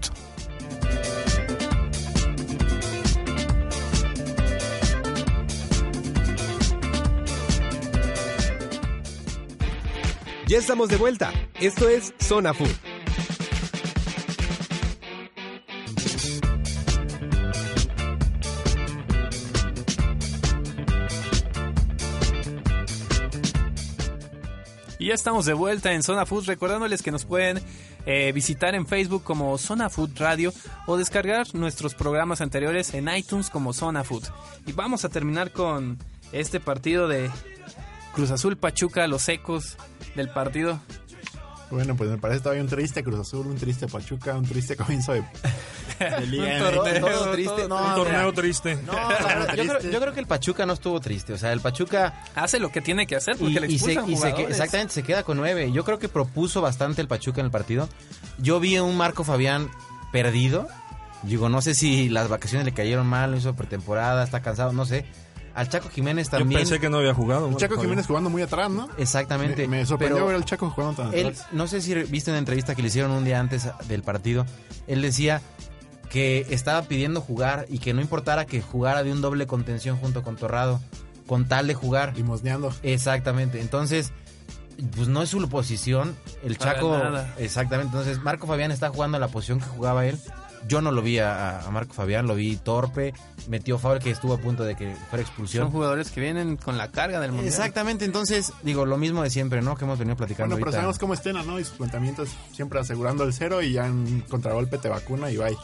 Ya estamos de vuelta. Esto es Zona Food. Ya estamos de vuelta en Zona Food, recordándoles que nos pueden eh, visitar en Facebook como Zona Food Radio o descargar nuestros programas anteriores en iTunes como Zona Food. Y vamos a terminar con este partido de Cruz Azul Pachuca, los ecos del partido. Bueno, pues me parece todavía un triste Cruz Azul, un triste Pachuca, un triste comienzo de, [LAUGHS] de Liga Un torneo. Todo, triste. todo- No, Un mira, torneo triste. no, la [LAUGHS] verdad, yo, creo, yo creo que el Pachuca no estuvo triste. O sea, el Pachuca Hace lo que tiene que hacer porque y, le y se, expulsan y se que- jugadores. exactamente se queda con nueve. Yo creo que propuso bastante el Pachuca en el partido. Yo vi a un Marco Fabián perdido. Digo, no sé si las vacaciones le cayeron mal, no hizo pretemporada, está cansado, no sé. Al Chaco Jiménez Yo también. pensé que no había jugado. Chaco Jiménez jugando muy atrás, ¿no? Exactamente. Me, me sorprendió pero ver al Chaco jugando tan él, atrás. no sé si viste una entrevista que le hicieron un día antes del partido. Él decía que estaba pidiendo jugar y que no importara que jugara de un doble contención junto con Torrado, con tal de jugar. Limosneando. Exactamente. Entonces, pues no es su posición. El Para Chaco. nada. Exactamente. Entonces, Marco Fabián está jugando la posición que jugaba él. Yo no lo vi a, a Marco Fabián, lo vi torpe. Metió foul que estuvo a punto de que fuera Son expulsión. jugadores que vienen con la carga del mundial. Exactamente. Entonces, digo, lo mismo de siempre, ¿no? Que hemos venido platicando. Bueno, pero ahorita. sabemos cómo Estena, ¿no? Y sus planteamientos siempre asegurando el cero y ya en contragolpe te vacuna y bye.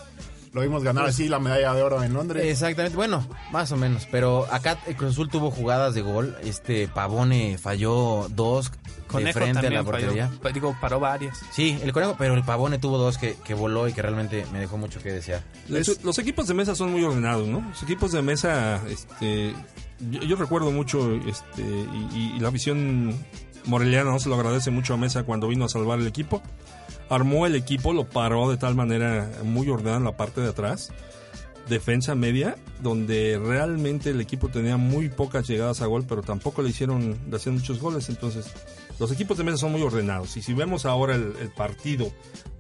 Lo vimos ganar así la medalla de oro en Londres. Exactamente, bueno, más o menos. Pero acá el Cruz Azul tuvo jugadas de gol. Este Pavone falló dos de Conejo frente a la portería. falló, digo, paró varias. Sí, el conejo, pero el Pavone tuvo dos que, que voló y que realmente me dejó mucho que desear. Les- los equipos de mesa son muy ordenados, ¿no? Los equipos de mesa, este, yo, yo recuerdo mucho, este, y, y- y la visión moreliana, ¿no? Se lo agradece mucho a Mesa cuando vino a salvar el equipo. Armó el equipo, lo paró de tal manera muy ordenada en la parte de atrás. Defensa media, donde realmente el equipo tenía muy pocas llegadas a gol, pero tampoco le hicieron, le hacían muchos goles. Entonces, los equipos de mesa son muy ordenados. Y si vemos ahora el, el partido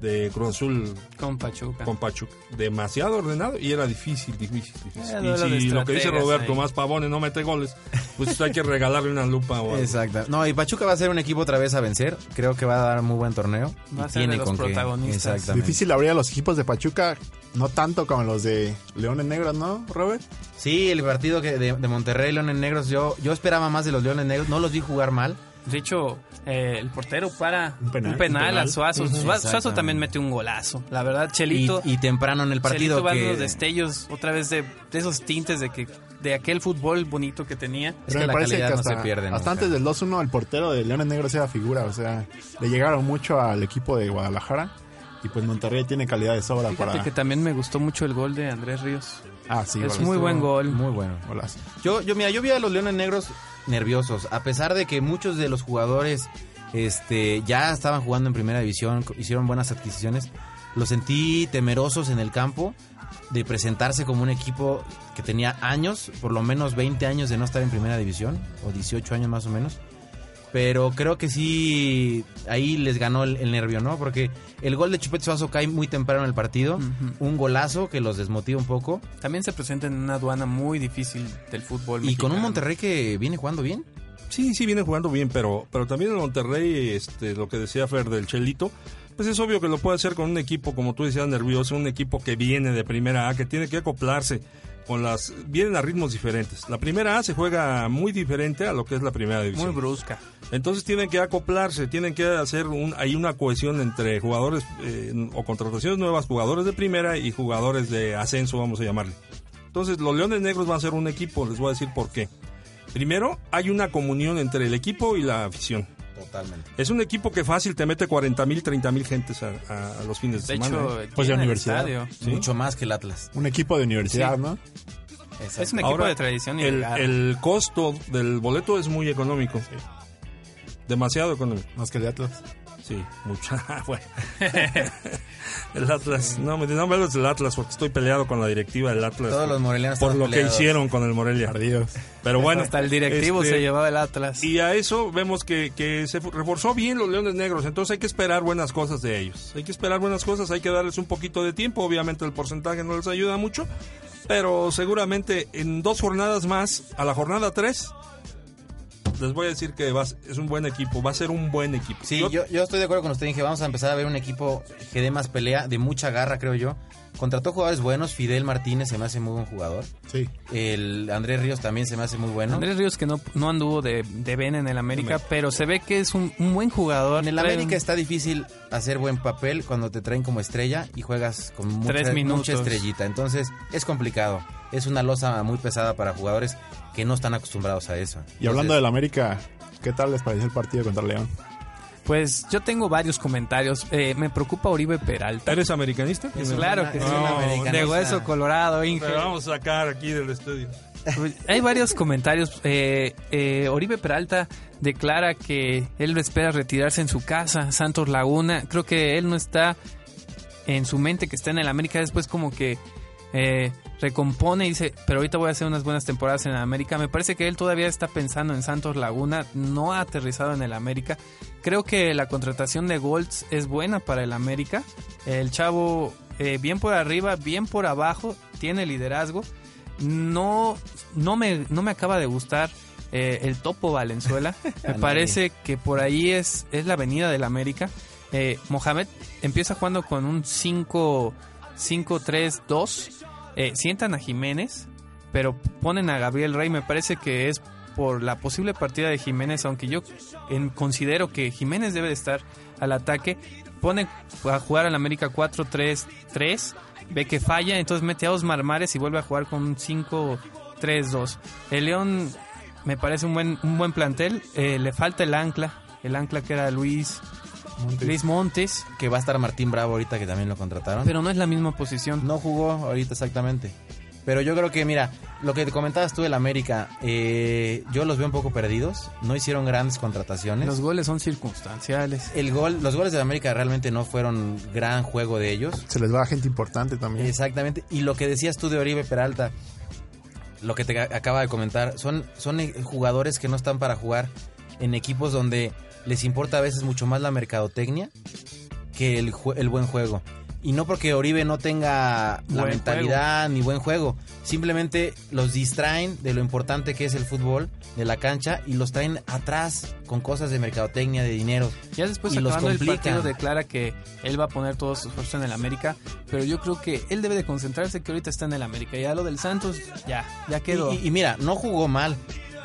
de Cruz Azul Con Pachuca. con Pachuca. Demasiado ordenado y era difícil, difícil, difícil. Eh, y si lo que dice Roberto, ahí. más Pavone no mete goles, pues hay que regalarle una lupa o algo. Exacto. No, y Pachuca va a ser un equipo otra vez a vencer. Creo que va a dar muy buen torneo. Va y a ser de tiene los con qué. protagonistas. Difícil abrir a los equipos de Pachuca, no tanto como los de Leones Negros, ¿no, Robert? Sí, el partido que de, de Monterrey, Leones Negros, yo, yo esperaba más de los Leones Negros. No los vi jugar mal. De hecho, eh, el portero para Un penal, un penal, un penal. a Suazo. Suazo- Suazo también metió un golazo. La verdad, Chelito. y temprano en el partido Chelito va que... dando destellos otra vez de, de esos tintes de que de aquel fútbol bonito que tenía. Es Pero que me la parece que calidad no hasta, se pierde hasta antes del 2-1 el portero de Leones Negros era figura, o sea, le llegaron mucho al equipo de Guadalajara y pues Monterrey tiene calidad de sobra Fíjate para... que también me gustó mucho el gol de Andrés Ríos. Ah, sí, es muy buen gol. Muy bueno. Golazo. Yo, yo, mira, yo vi a los Leones Negros nerviosos, a pesar de que muchos de los jugadores Este, ya estaban jugando en primera división, hicieron buenas adquisiciones. Los sentí temerosos en el campo de presentarse como un equipo que tenía años, por lo menos 20 años de no estar en primera división, o 18 años más o menos. Pero creo que sí, ahí les ganó el, el nervio, ¿no? Porque el gol de Chupete Suazo cae muy temprano en el partido, un golazo que los desmotiva un poco. También se presenta en una aduana muy difícil del fútbol. Y con un. Monterrey que viene jugando bien. Sí, sí viene jugando bien, pero, pero también el Monterrey, este, lo que decía Fer del Chelito, pues es obvio que lo puede hacer con un equipo, como tú decías, nervioso, un equipo que viene de primera A, que tiene que acoplarse con las... Vienen a ritmos diferentes. La primera A se juega muy diferente a lo que es la primera división. Muy brusca. Entonces tienen que acoplarse, tienen que hacer un, hay una cohesión entre jugadores eh, o contrataciones nuevas, jugadores de primera y jugadores de ascenso, vamos a llamarle. Entonces los Leones Negros van a ser un equipo, les voy a decir por qué. Primero, hay una comunión entre el equipo y la afición. Totalmente. Es un equipo que fácil te mete 40 mil, 30 mil gentes a, a- a los fines de, De semana. hecho, ¿eh? Pues de universidad. Mucho más que el Atlas. Un equipo de universidad, Sí. ¿no? Es un equipo Ahora, de tradición y el, el costo del boleto es muy económico. Demasiado económico. Más que el de Atlas. Sí, mucho. [LAUGHS] Bueno. [LAUGHS] el Atlas. No, me no me hables del Atlas porque estoy peleado con la directiva del Atlas. Todos los morelianos Por lo que hicieron con el Morelia. Ardidos. Pero bueno. Hasta el directivo este, se llevaba el Atlas. Y a eso vemos que, que se reforzó bien los Leones Negros, entonces hay que esperar buenas cosas de ellos. Hay que esperar buenas cosas, hay que darles un poquito de tiempo, obviamente el porcentaje no les ayuda mucho, pero seguramente en dos jornadas más, a la jornada 3, les voy a decir que va es un buen equipo, va a ser un buen equipo. Sí, yo, yo estoy de acuerdo con usted. Dije, vamos a empezar a ver un equipo que dé más pelea, de mucha garra, creo yo. Contrató jugadores buenos. Fidel Martínez se me hace muy buen jugador. Sí. El Andrés Ríos también se me hace muy bueno. Andrés Ríos que no, no anduvo de, de Ben en el América, pero se ve que es un, un buen jugador. En el América un- está difícil hacer buen papel cuando te traen como estrella y juegas con mucha, Tres minutos. mucha estrellita. Entonces es complicado. Es una losa muy pesada para jugadores que no están acostumbrados a eso. Y hablando del América, ¿qué tal les pareció el partido contra León? Pues yo tengo varios comentarios. Eh, me preocupa Oribe Peralta. ¿Eres americanista? Pues Claro que es sí. No, americanista. De hueso colorado, Inge. Pero vamos a sacar aquí del estudio. Pues, Hay varios comentarios. Eh, eh, Oribe Peralta declara que él espera retirarse en su casa, Santos Laguna. Creo que él no está en su mente que está en el América. Después como que eh, recompone y dice, pero ahorita voy a hacer unas buenas temporadas en el América. Me parece que él todavía está pensando en Santos Laguna, no ha aterrizado en el América. Creo que la contratación de Golds es buena para el América. El chavo, eh, bien por arriba, bien por abajo, tiene liderazgo. No, no, me, no me acaba de gustar eh, el Topo Valenzuela. [LAUGHS] Me parece que por ahí es, es la avenida del América. Eh, Mohamed empieza jugando con un 5 5-3-2. Eh, sientan a Jiménez, pero ponen a Gabriel Rey. Me parece que es por la posible partida de Jiménez, aunque yo en- considero que Jiménez debe de estar al ataque. Pone a jugar al América 4-3-3. Ve que falla, entonces mete a Osmar Mares y vuelve a jugar con un 5-3-2. El León me parece un buen, un buen plantel. Eh, le falta el ancla. El ancla que era Luis Luis Montes, Que va a estar Martín Bravo ahorita que también lo contrataron. pero no es la misma posición. No jugó ahorita exactamente. Pero yo creo que, mira, lo que te comentabas tú del América, eh, yo los veo un poco perdidos. No hicieron grandes contrataciones. Los goles son circunstanciales. El gol, los goles de América realmente no fueron gran juego de ellos. Se les va a gente importante también. Exactamente. Y lo que decías tú de Oribe Peralta, lo que te acaba de comentar, son, son eh, jugadores que no están para jugar en equipos donde les importa a veces mucho más la mercadotecnia que el, el buen juego. Y no porque Oribe no tenga la mentalidad ni buen juego, simplemente los distraen de lo importante que es el fútbol, de la cancha, y los traen atrás con cosas de mercadotecnia, de dinero. Ya después Y los el partido declara que él va a poner todos sus esfuerzos en el América, pero yo creo que él debe de concentrarse que ahorita está en el América. Ya lo del Santos, ya, ya quedó. Y, y- y mira, no jugó mal.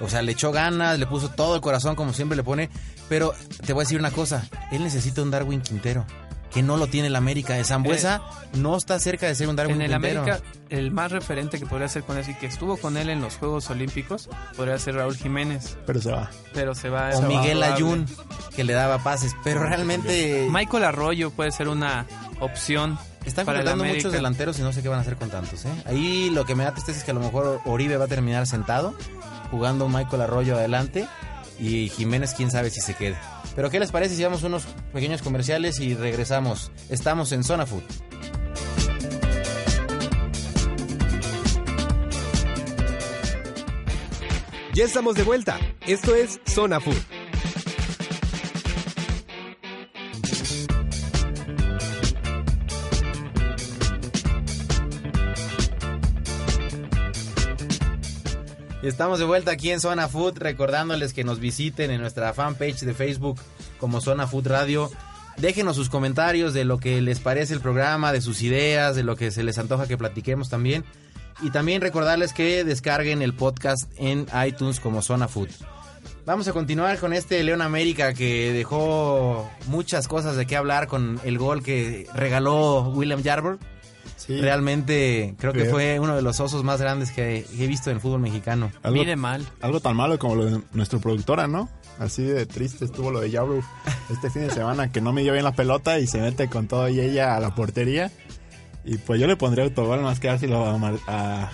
O sea, le echó ganas, le puso todo el corazón como siempre le pone. Pero te voy a decir una cosa, él necesita un Darwin Quintero, que no lo tiene el América. De Zambuesa no está cerca de ser un Darwin en el Quintero. América, el más referente que podría ser con él y que estuvo con él en los Juegos Olímpicos podría ser Raúl Jiménez, Pero se va. pero se va o se va Miguel probable. Ayun, que le daba pases. Pero realmente Michael Arroyo puede ser una opción. están contratando muchos delanteros y no sé qué van a hacer con tantos. ¿eh? Ahí lo que me da tristeza es que a lo mejor Oribe va a terminar sentado, jugando Michael Arroyo adelante. Y Jiménez, quién sabe si se quede. Pero ¿qué les parece si vamos unos pequeños comerciales y regresamos? Estamos en Zona Food. Ya estamos de vuelta. Esto es Zona Food. Estamos de vuelta aquí en Zona Food, recordándoles que nos visiten en nuestra fanpage de Facebook como Zona Food Radio. Déjenos sus comentarios de lo que les parece el programa, de sus ideas, de lo que se les antoja que platiquemos también. Y también recordarles que descarguen el podcast en iTunes como Zona Food. Vamos a continuar con este León América que dejó muchas cosas de qué hablar con el gol que regaló William Jarber. Sí. Realmente creo que fue uno de los osos más grandes que he visto en el fútbol mexicano. Algo, Mide mal. algo tan malo como lo de nuestra productora, ¿no? Así de triste estuvo lo de Yabru [LAUGHS] este fin de semana, que no me dio bien la pelota y se mete con todo y ella a la portería. Y pues yo le pondría autogol más que dárselo a, a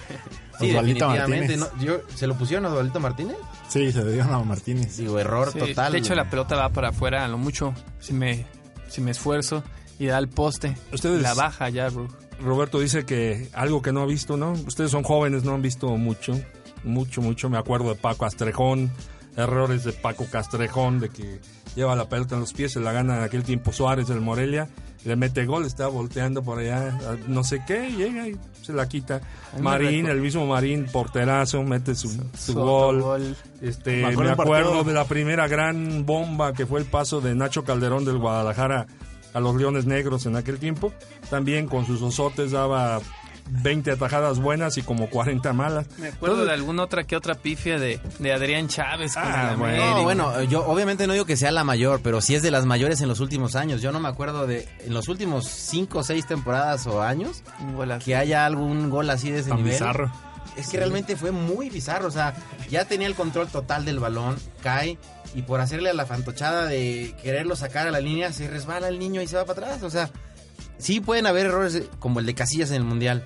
Sí. Martínez. ¿no? Yo, ¿Se lo pusieron a Osvaldito Martínez? Sí, se lo dio a Martínez. Digo, error Sí, total. De hecho, la pelota va para afuera a lo mucho. Si me, si me esfuerzo y da el poste. Ustedes- La baja ya, bro. Roberto dice que algo que no ha visto, ¿no? Ustedes son jóvenes, no han visto mucho, mucho, mucho. Me acuerdo de Paco Castrejón, errores de Paco Castrejón, de que lleva la pelota en los pies, se la gana en aquel tiempo Suárez del Morelia, le mete gol, está volteando por allá, no sé qué, llega y se la quita. me Marín, el mismo Marín, porterazo, mete su, su Su gol. Este, Me me acuerdo un acuerdo de la primera gran bomba que fue el paso de Nacho Calderón del Guadalajara a los Leones Negros en aquel tiempo. También con sus osotes daba 20 atajadas buenas y como 40 malas. Me acuerdo de alguna otra que otra pifia de, de Adrián Chávez. Ah, bueno. No, bueno, yo obviamente no digo que sea la mayor, pero sí es de las mayores en los últimos años. Yo no me acuerdo de en los últimos 5 o 6 temporadas o años que haya algún gol así de ese Tan nivel. bizarro. Es que realmente fue muy bizarro, o sea, ya tenía el control total del balón, cae y por hacerle a la fantochada de quererlo sacar a la línea, se resbala el niño y se va para atrás, o sea, sí pueden haber errores como el de Casillas en el Mundial,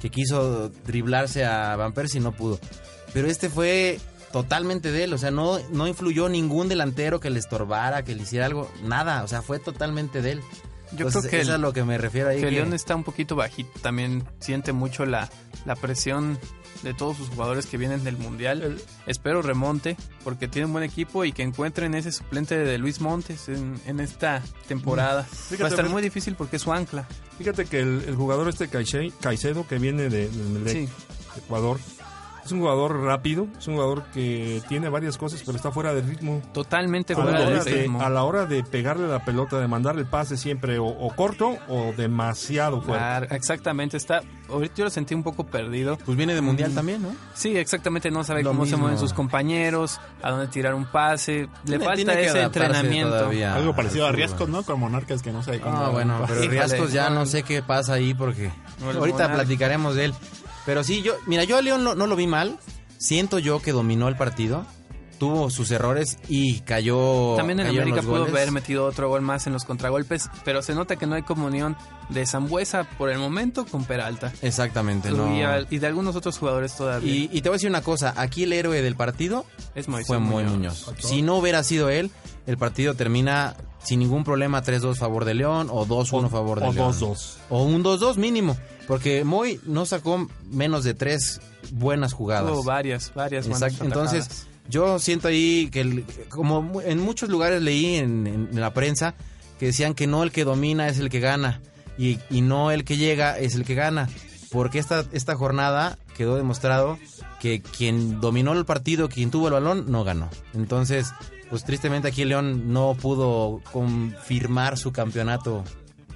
que quiso driblarse a Van Persie y no pudo, pero este fue totalmente de él, o sea, no, no influyó ningún delantero que le estorbara, que le hiciera algo, nada, o sea, fue totalmente de él. Yo Entonces, creo que eso es a lo que me refiero ahí. Que que- León está un poquito bajito, también siente mucho la, la presión de todos sus jugadores que vienen del Mundial. Espero remonte, porque tiene un buen equipo y que encuentren ese suplente de Luis Montes en, en esta temporada. Va a estar muy difícil porque es su ancla. Fíjate que el, el jugador este Caice- Caicedo, que viene de, Melec, Sí. Ecuador, es un jugador rápido, es un jugador que tiene varias cosas, pero está fuera de ritmo. Totalmente fuera de ritmo. a la hora de pegarle la pelota, de mandarle el pase siempre o, o corto o demasiado fuerte. Claro, exactamente, está. Ahorita yo lo sentí un poco perdido. Pues viene de Mundial también, ¿no? Sí, exactamente, no sabe Lo cómo se mismo. mueven sus compañeros, a dónde tirar un pase. Le Tiene- falta tiene ese entrenamiento. todavía Algo parecido a. Riascos, ¿no? Con Monarcas que no sabe cómo. Ah, bueno, pero Riascos ya no. sé qué pasa ahí porque No, ahorita Monarca. platicaremos de él. Pero sí, yo, mira, yo a León no, no lo vi mal. Siento yo que dominó el partido, tuvo sus errores y cayó. También en cayeron América los pudo goles. haber metido otro gol más en los contragolpes, pero se nota que no hay comunión de Zambuesa por el momento con Peralta. Exactamente, no. Y, al- y de algunos otros jugadores todavía. Y, y te voy a decir una cosa, aquí el héroe del partido es Moisés fue Moy Muñoz. Si no hubiera sido él, el partido termina sin ningún problema 3-2 favor de León o 2-1 favor de o León. 2-2. O un 2-2 mínimo, porque Moy no sacó menos de tres buenas jugadas. Varias, varias buenas Exacto. Entonces, yo siento ahí que, el- como en muchos lugares leí en, en la prensa, que decían que no el que domina es el que gana y, y no el que llega es el que gana. Porque esta, esta jornada quedó demostrado que quien dominó el partido, quien tuvo el balón, no ganó. Entonces, pues tristemente aquí León no pudo confirmar su campeonato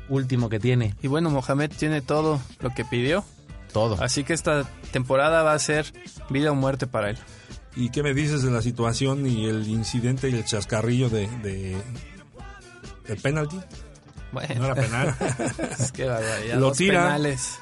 último que tiene. Y bueno, Mohamed tiene todo lo que pidió, Todo. así que esta temporada va a ser vida o muerte para él. ¿Y qué me dices de la situación y el incidente y el chascarrillo de, de el penalti? Bueno, No era penal. [LAUGHS] es que barbaridad. Lo tira. penales.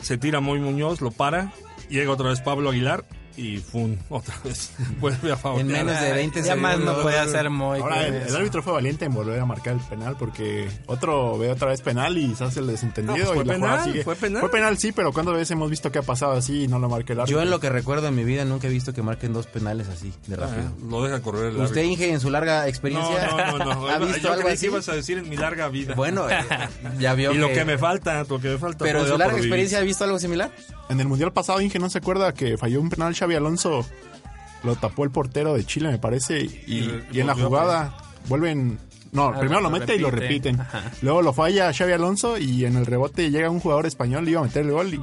Se tira muy Muñoz, lo para, llega otra vez Pablo Aguilar y fun, otra vez. [LAUGHS] Vuelve a favor. En menos de 20 Ya más segundos. no puede hacer Moy. Ahora, con el, árbitro fue valiente en volver a marcar el penal porque otro ve otra vez penal y se hace el desentendido. No, pues fue y la jugada penal, sigue. fue penal. Fue penal, sí, pero ¿cuándo veces hemos visto que ha pasado así y no lo marca el árbitro? Yo en lo que recuerdo en mi vida nunca he visto que marquen dos penales así, de rápido. Ah, lo deja correr el ¿Usted, árbitro. Inge, en su larga experiencia, No, no, no. no. [LAUGHS] ha visto Yo algo creí así? que ibas a decir en mi larga vida. Bueno, eh, [LAUGHS] ya vio y lo que me falta, lo que me falta. Pero en su larga experiencia, ¿ha visto algo similar? En el Mundial pasado, Inge, ¿no se acuerda que falló un penal Xavi Alonso? Lo tapó el portero de Chile, me parece. Y, Y- y en la jugada vuelven... No, Ah, primero lo lo mete y lo repite. repiten. Luego lo falla Xavi Alonso y en el rebote llega un jugador español y iba a meter el gol y,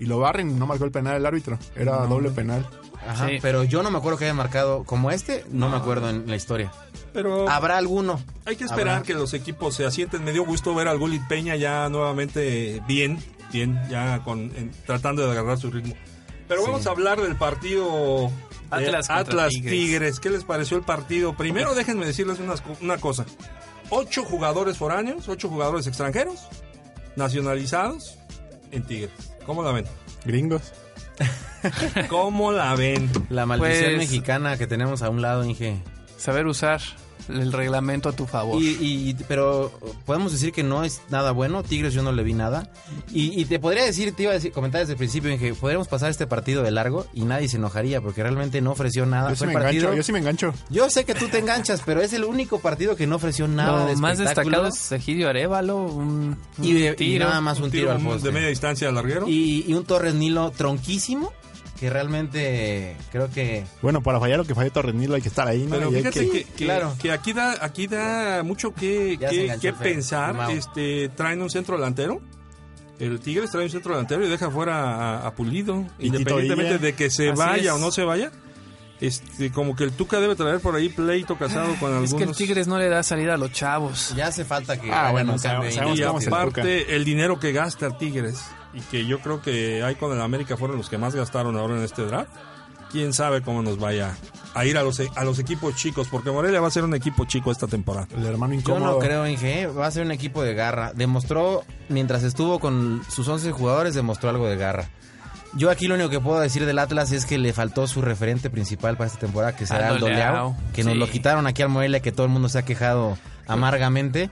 y lo barren y no marcó el penal el árbitro. Era doble penal. Ajá, Sí. pero yo no me acuerdo que haya marcado como este, no, me acuerdo en la historia. Pero ¿Habrá alguno? hay que esperar Habrá. que los equipos se asienten. Me dio gusto ver al Gulit Peña ya nuevamente bien, bien, ya con en- tratando de agarrar su ritmo. Pero vamos a hablar del partido de Atlas Atlas Tigres. Tigres. ¿Qué les pareció el partido? Primero déjenme decirles una cosa. Ocho jugadores foráneos, ocho jugadores extranjeros, nacionalizados en Tigres. ¿Cómo la ven? Gringos. ¿Cómo la ven? La maldición Pues- mexicana que tenemos a un lado, Inge. Saber usar el reglamento a tu favor. Y, y- pero podemos decir que no es nada bueno. Tigres yo no le vi nada. Y, y te podría decir, te iba a decir, comentar desde el principio, Inge, podríamos pasar este partido de largo y nadie se enojaría porque realmente no ofreció nada. Yo sí Fue me partido- engancho, yo sí me engancho. Yo sé que tú te enganchas, pero es el único partido que no ofreció nada de más destacado es Egidio Arevalo, un, un y, y tiro. nada más un, tiro, al poste. de media distancia al larguero. Y, y un Torres Nilo tronquísimo que realmente creo que Bueno, para fallar lo que falló Torres Nilo hay que estar ahí, ¿no? Pero fíjate que- que, que- claro. que aquí da aquí da mucho que, enganchó pensar. Este traen un centro delantero. El Tigres trae un centro delantero y deja fuera a, a Pulido, Y independientemente de que se Así vaya es. o no se vaya. Este, como que el Tuca debe traer por ahí pleito casado con algunos. Es que el Tigres no le da salida a los chavos. ya hace falta que Ah, bueno, un sabemos- y aparte el dinero que gasta el Tigres y que yo creo que ahí con el América fueron los que más gastaron ahora en este draft. Quién sabe cómo nos vaya a ir a los, a los equipos chicos, porque Morelia va a ser un equipo chico esta temporada. El hermano Yo incómodo. no creo, Inge, ¿eh? va a ser un equipo de garra. Demostró, mientras estuvo con sus 11 jugadores, demostró algo de garra. Yo aquí lo único que puedo decir del Atlas es que le faltó su referente principal para esta temporada, que será Aldo Leao, Leao, que nos lo quitaron aquí al Morelia, que todo el mundo se ha quejado amargamente.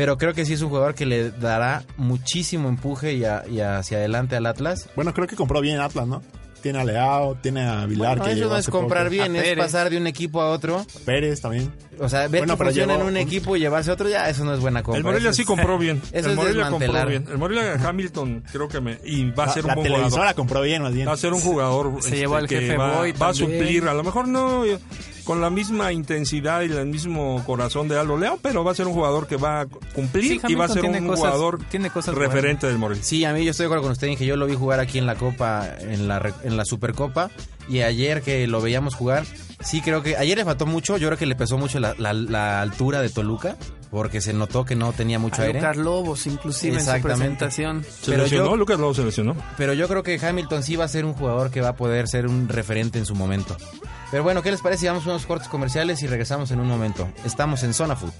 Pero creo que sí es un jugador que le dará muchísimo empuje y, a- y hacia adelante al Atlas. Bueno, creo que compró bien Atlas, ¿no? Tiene a Leao, tiene a Vilar. Que eso no es comprar poco. bien, A es Pérez. pasar de un equipo a otro. Pérez también. O sea, ver Bueno, que pero funciona en un un- equipo y llevarse a otro, ya eso no es buena compra. El Morelia sí compró bien. [LAUGHS] Eso el es Morelia compró bien. El Morelia [LAUGHS] Hamilton creo que me y va a La, ser un la buen televisora jugador. compró bien, más bien. Va a ser un jugador Se este, llevó al que jefe va, Boy va a suplir, a lo mejor no con la misma intensidad y el mismo corazón de Aldo Leao, pero va a ser un jugador que va a cumplir Sí, y va a ser un cosas- jugador tiene cosas referente del Morelia. Sí, a mí yo estoy de acuerdo con usted, Inge. Yo lo vi jugar aquí en la Copa, en la, re- en la Supercopa. Y ayer que lo veíamos jugar, sí creo que... Ayer le faltó mucho, yo creo que le pesó mucho la, la- la altura de Toluca. Porque se notó que no tenía mucho A aire. Lucas Lobos, inclusive en su presentación. Se Pero lesionó, yo- Lucas Lobo se lesionó. Pero yo creo que Hamilton sí va a ser un jugador que va a poder ser un referente en su momento. Pero bueno, ¿qué les parece? Vamos a unos cortes comerciales y regresamos en un momento. Estamos en Zona Food.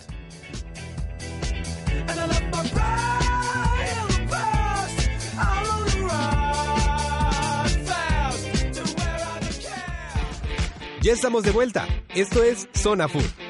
Ya estamos de vuelta. Esto es Zona Food.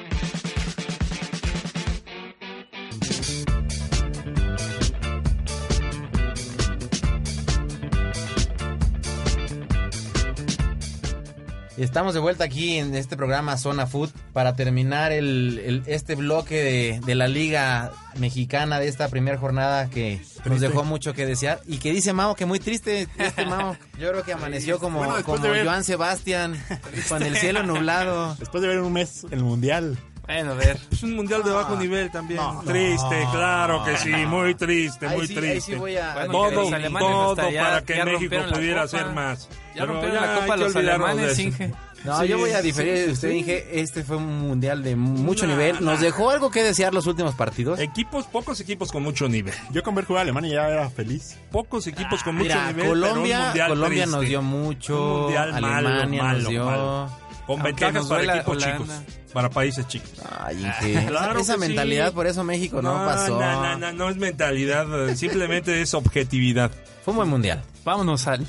Estamos de vuelta aquí en este programa Zona Food para terminar el, el- este bloque de, de la Liga Mexicana de esta primera jornada que nos dejó mucho que desear. Y que dice Mao que muy triste este Mao. [LAUGHS] Yo creo que amaneció como, Bueno, como ver- Joan Sebastián [LAUGHS] con el cielo nublado. Después de ver un mes el Mundial. Bueno, a ver. Es un mundial de bajo nivel también. no, triste, claro que sí, muy triste, Ahí muy sí, ahí triste. sí voy a... Bueno, todo, que los alemanes todo hasta ya- para que ya México pudiera hacer más. Ya Pero rompieron ya la copa los alemanes. Inge. No, Sí, yo voy a sí, diferir de usted, sí. dije, este fue un mundial de mucho Nah, nivel. Nos nah. dejó algo que desear los últimos partidos. Equipos, pocos equipos con mucho nivel. Yo con ver jugar a Alemania ya era feliz. Pocos equipos con mucho nivel. pero un Colombia, mundial Colombia triste. nos dio mucho, Un mundial malo, Alemania malo, nos dio... malo. Con Aunque ventajas para equipos Holanda. chicos, para países chicos. Ay, Inge, [LAUGHS] Claro esa mentalidad, sí. por eso México no, pasó. No, no, no, no es mentalidad, simplemente es objetividad. Fue un buen mundial. Vámonos al.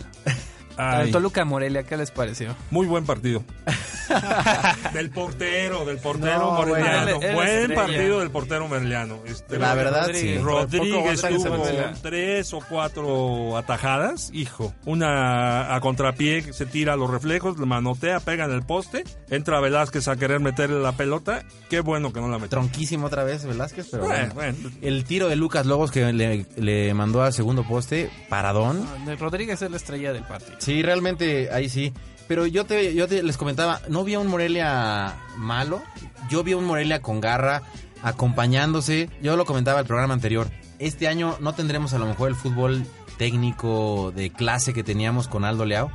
Ay. Toluca Morelia, ¿qué les pareció? Muy buen partido. [LAUGHS] del portero, del portero No, moreliano. bueno, buen estrella. partido del portero moreliano. Este, La verdad, sí. Rodríguez. Rodríguez Poco tuvo tres o cuatro atajadas, hijo. Una a contrapié, se tira a los reflejos, le manotea, pega en el poste, entra Velázquez a querer meterle la pelota. Qué bueno que no la metió. Tronquísimo otra vez Velázquez, pero Bueno, bueno. bueno. El tiro de Lucas Lobos que le, le mandó al segundo poste, paradón. De Rodríguez es la estrella del partido. Sí, realmente ahí sí. Pero yo te, yo te les comentaba, no vi a un Morelia malo, yo vi a un Morelia con garra, acompañándose. Yo lo comentaba el programa anterior. Este año no tendremos a lo mejor el fútbol técnico de clase que teníamos con Aldo Leao,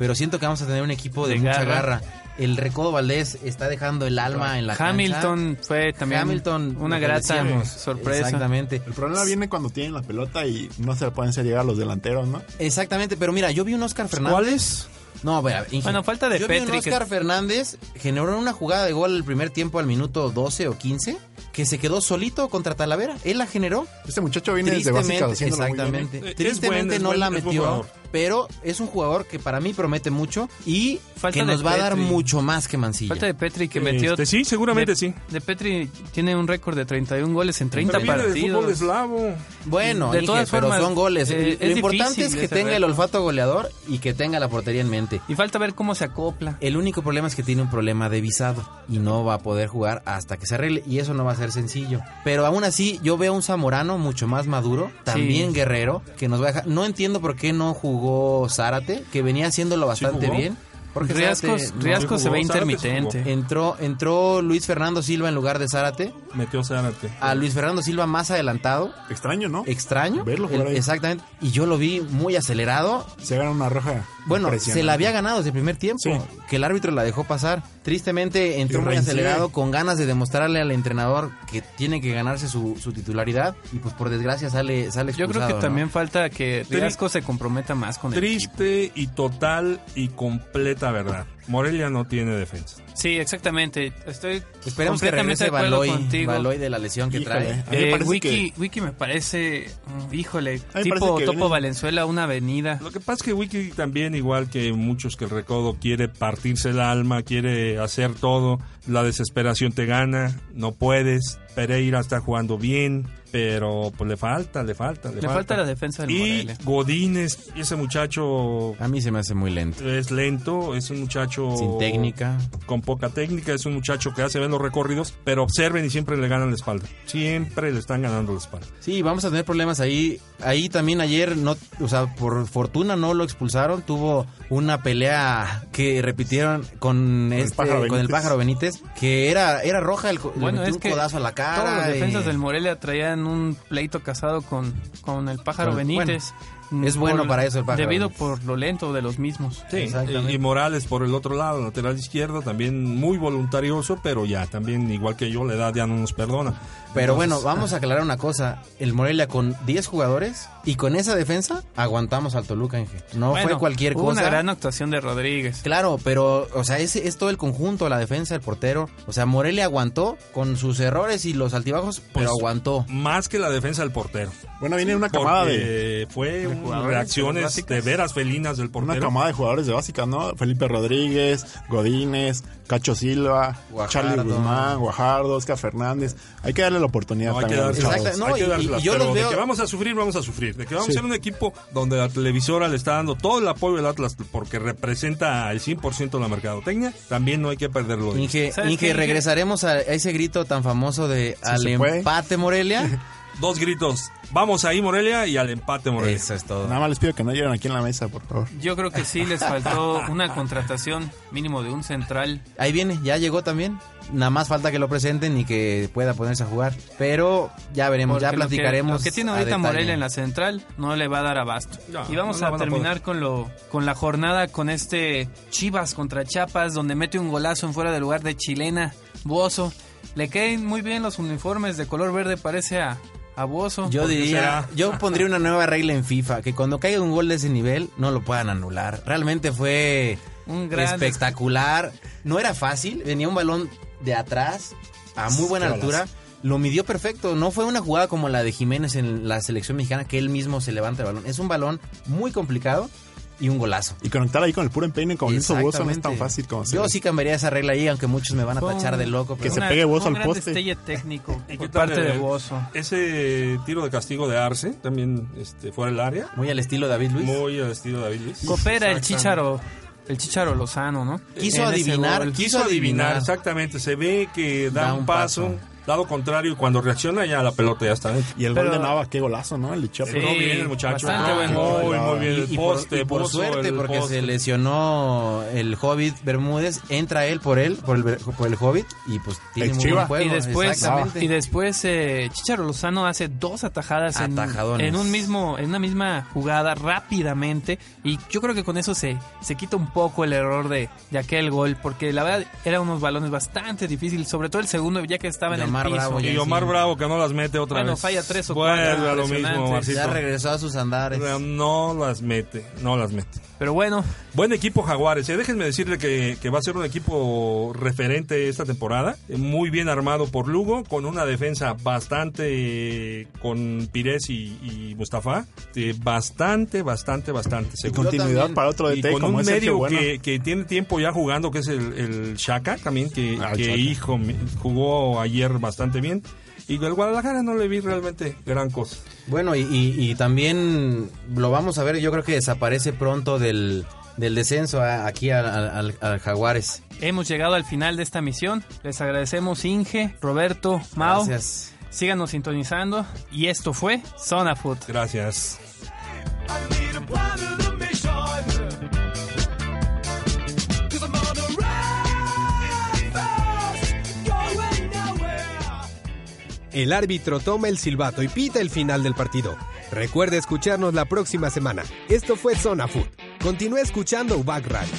pero siento que vamos a tener un equipo de, De mucha garra. garra. El Recodo Valdés está dejando el alma en la cancha. Hamilton fue también Hamilton, una grata decíamos. sorpresa. Exactamente. El problema viene cuando tienen la pelota y no se la pueden hacer llegar a los delanteros, ¿no? Exactamente, pero mira, yo vi un Oscar Fernández. ¿Cuáles? No, ver, Bueno, falta de Yo vi un que- Oscar Fernández generó una jugada de gol el primer tiempo al minuto 12 o 15 que se quedó solito contra Talavera. Él la generó. Este muchacho viene desde básicas haciéndolo muy bien, ¿eh? exactamente. Es Tristemente buen, es no buen, la es buen metió, jugador. Pero es un jugador que para mí promete mucho y Falta que de nos va a dar mucho más que Mancilla. Falta de Petri que metió. Este, sí, seguramente de, sí. De Petri tiene un récord de 31 goles en 30 Pero viene del fútbol partidos. eslavo. Bueno, De Inge, todas pero formas, son goles. eh, Lo importante es que tenga el olfato goleador y que tenga la portería en mente. Y falta ver cómo se acopla. El único problema es que tiene un problema de visado y no va a poder jugar hasta que se arregle y eso no va a ser sencillo. Pero aún así yo veo un Zamorano mucho más maduro, también Sí. guerrero, que nos va a dejar... No entiendo por qué no jugó Zárate, que venía haciéndolo bastante jugó. bien. Porque Riascos, Zárate no Riascos se ve intermitente. Entró, entró Luis Fernando Silva en lugar de Zárate, Metió Zárate. a Luis Fernando Silva más adelantado, Extraño, ¿no? extraño, Verlo jugar el- ahí. exactamente, y yo lo vi muy acelerado, Se gana una roja. bueno, se la había ganado desde el primer tiempo, Sí. que el árbitro la dejó pasar. Tristemente entró Y muy reincide. acelerado, con ganas de demostrarle al entrenador que tiene que ganarse su, su titularidad, y pues por desgracia sale, sale Yo creo que también falta que Tri- Riasco se comprometa más con el equipo. Triste y total y completa verdad. Morelia no tiene defensa. Sí, exactamente. Estoy Esperemos que completamente regrese de acuerdo Baloy, contigo. Baloy de la lesión que Híjole, trae. me Eh, Wiki, que- Wiki me parece, mm, híjole, tipo parece Topo viene- Valenzuela, una avenida. Lo que pasa es que Wiki también, igual que muchos que el recodo, quiere partirse el alma, quiere hacer todo. La desesperación te gana, no puedes. Pereira está jugando bien, pero pues le falta, le falta, le, Le falta la defensa del Y Morelia. Godínez, ese muchacho A mí se me hace muy lento. es lento, es un muchacho Sin técnica. con poca técnica, es un muchacho que hace bien los recorridos, pero observen y siempre le ganan la espalda. Siempre le están ganando la espalda. Sí, vamos a tener problemas ahí. Ahí también ayer, no, o sea, por fortuna no lo expulsaron. Tuvo una pelea que repitieron con el este, Pájaro con el Benítez. pájaro Benítez, que era, era roja, el, le Bueno, metió es un que codazo a la cara. Todos los defensas y- del Morelia traían un pleito casado con, con el pájaro Benítez. Es bueno para eso el pájaro Debido Benítez. por lo lento de los mismos. Sí, y, y Morales por el otro lado, lateral izquierdo, también muy voluntarioso, pero ya también, igual que yo, la edad ya no nos perdona. Pero Entonces, bueno, vamos a aclarar una cosa. El Morelia con 10 jugadores y con esa defensa aguantamos al Toluca, Inge. No Bueno, fue cualquier hubo cosa. una gran actuación de Rodríguez. Claro, pero, o sea, ese es todo el conjunto, la defensa, el portero. O sea, Morelia aguantó con sus errores y los altibajos, pero Pues, aguantó. Más que la defensa del portero. Bueno, viene una camada de... Fue un- reacciones de veras felinas del Una portero. camada de jugadores de básicas, ¿no? Felipe Rodríguez, Godínez, Cacho Silva, Guajardo. Charlie Guzmán, Guajardo, Oscar Fernández. Hay que darle la oportunidad No, hay que también. Exacto, no, hay que y yo pero los de veo- que vamos a sufrir, vamos a sufrir. De que vamos Sí. a ser un equipo donde la televisora le está dando todo el apoyo al Atlas porque representa el 100% de la mercadotecnia, también no hay que perderlo. Inge, ¿Sabes Inge, regresaremos a ese grito tan famoso de al empate Morelia. [LAUGHS] Dos gritos. Vamos ahí, Morelia, y al empate, Morelia. Eso es todo. Nada más les pido que no lleguen aquí en la mesa, por favor. Yo creo que sí les faltó una contratación mínimo de un central. Ahí viene, ya llegó también. Nada más falta que lo presenten y que pueda ponerse a jugar. Pero ya veremos, ya Porque lo que- platicaremos. Lo que, tiene a ahorita. Morelia en la central no le va a dar abasto. No, y vamos no a terminar con lo con la jornada con este Chivas contra Chiapas donde mete un golazo en fuera de lugar de Chilena, Bozo. Le caen muy bien los uniformes de color verde, parece a, a Bozo. Yo ¿Por qué diría, será? yo pondría una nueva regla en FIFA, que cuando caiga un gol de ese nivel no lo puedan anular. Realmente fue Un gran espectacular. No era fácil, venía un balón de atrás a muy buena altura. Lo midió perfecto, no fue una jugada como la de Jiménez en la selección mexicana, que él mismo se levanta el balón. Es un balón muy complicado y un golazo. Y conectar ahí con el puro empeine como hizo Bozo no es tan fácil como Yo sí cambiaría esa regla ahí, aunque muchos me van a tachar un- de loco. que se Una- pegue Bozo un al gran poste. destelle técnico [LAUGHS] ¿Y por parte de Bozo. Ese tiro de castigo de Arce, también este, fuera del área. Muy al estilo David Luis. Muy al estilo de David Luis. Coopera el. Chicharo, el Chicharo Lozano, ¿no? Quiso En adivinar. Quiso adivinar, exactamente. Se ve que da, Da un un paso, paso. Lado contrario, y cuando reacciona ya la pelota ya está dentro. Y el Pero- gol de Nava, qué golazo, ¿no? El de. Sí, Entró bien el muchacho. bastante buen muy, gol. muy bien. Y, El y por, poste, y por suerte, el porque poste. se lesionó el Hobbit Bermúdez, entra él por él, por el, por el Hobbit, y pues tiene El muy Chiva. buen juego. y después, exactamente. y después eh, Chicharo Lozano hace dos atajadas en, en un mismo, en una misma jugada rápidamente y yo creo que con eso se, se quita un poco el error de, de aquel gol porque la verdad eran unos balones bastante difíciles, sobre todo el segundo ya que estaba en el Omar piso. Bravo ya Y Omar sí. Bravo que no las mete otra Bueno, vez. falla tres o Vuelve cuatro a lo mismo. Marcito. ya regresó a sus andares. No las mete, no las mete. Pero bueno, Buen equipo Jaguares. eh. Déjenme decirle que, que va a ser un equipo referente esta temporada. eh, Muy bien armado por Lugo, con una defensa bastante eh, con Pires y, y Mustafa. eh, bastante, bastante, bastante Y continuidad también. para otro Y DT con como un medio Bueno. que, que tiene tiempo ya jugando, que es el, el Shaka también, que, Ah, el que Shaka. hijo, jugó ayer bastante bien. Y el Guadalajara no le vi realmente gran cosa. Bueno, y, y- y también lo vamos a ver, yo creo que desaparece pronto del, del descenso a- aquí al, al- al Jaguares. hemos llegado al final de esta misión. Les agradecemos Inge, Roberto, Mao. Gracias. Síganos sintonizando y esto fue Zona Food. Gracias. El árbitro toma el silbato y pita el final del partido. Recuerde escucharnos la próxima semana. Esto fue Zona Food. Continúe escuchando UBAC Radio.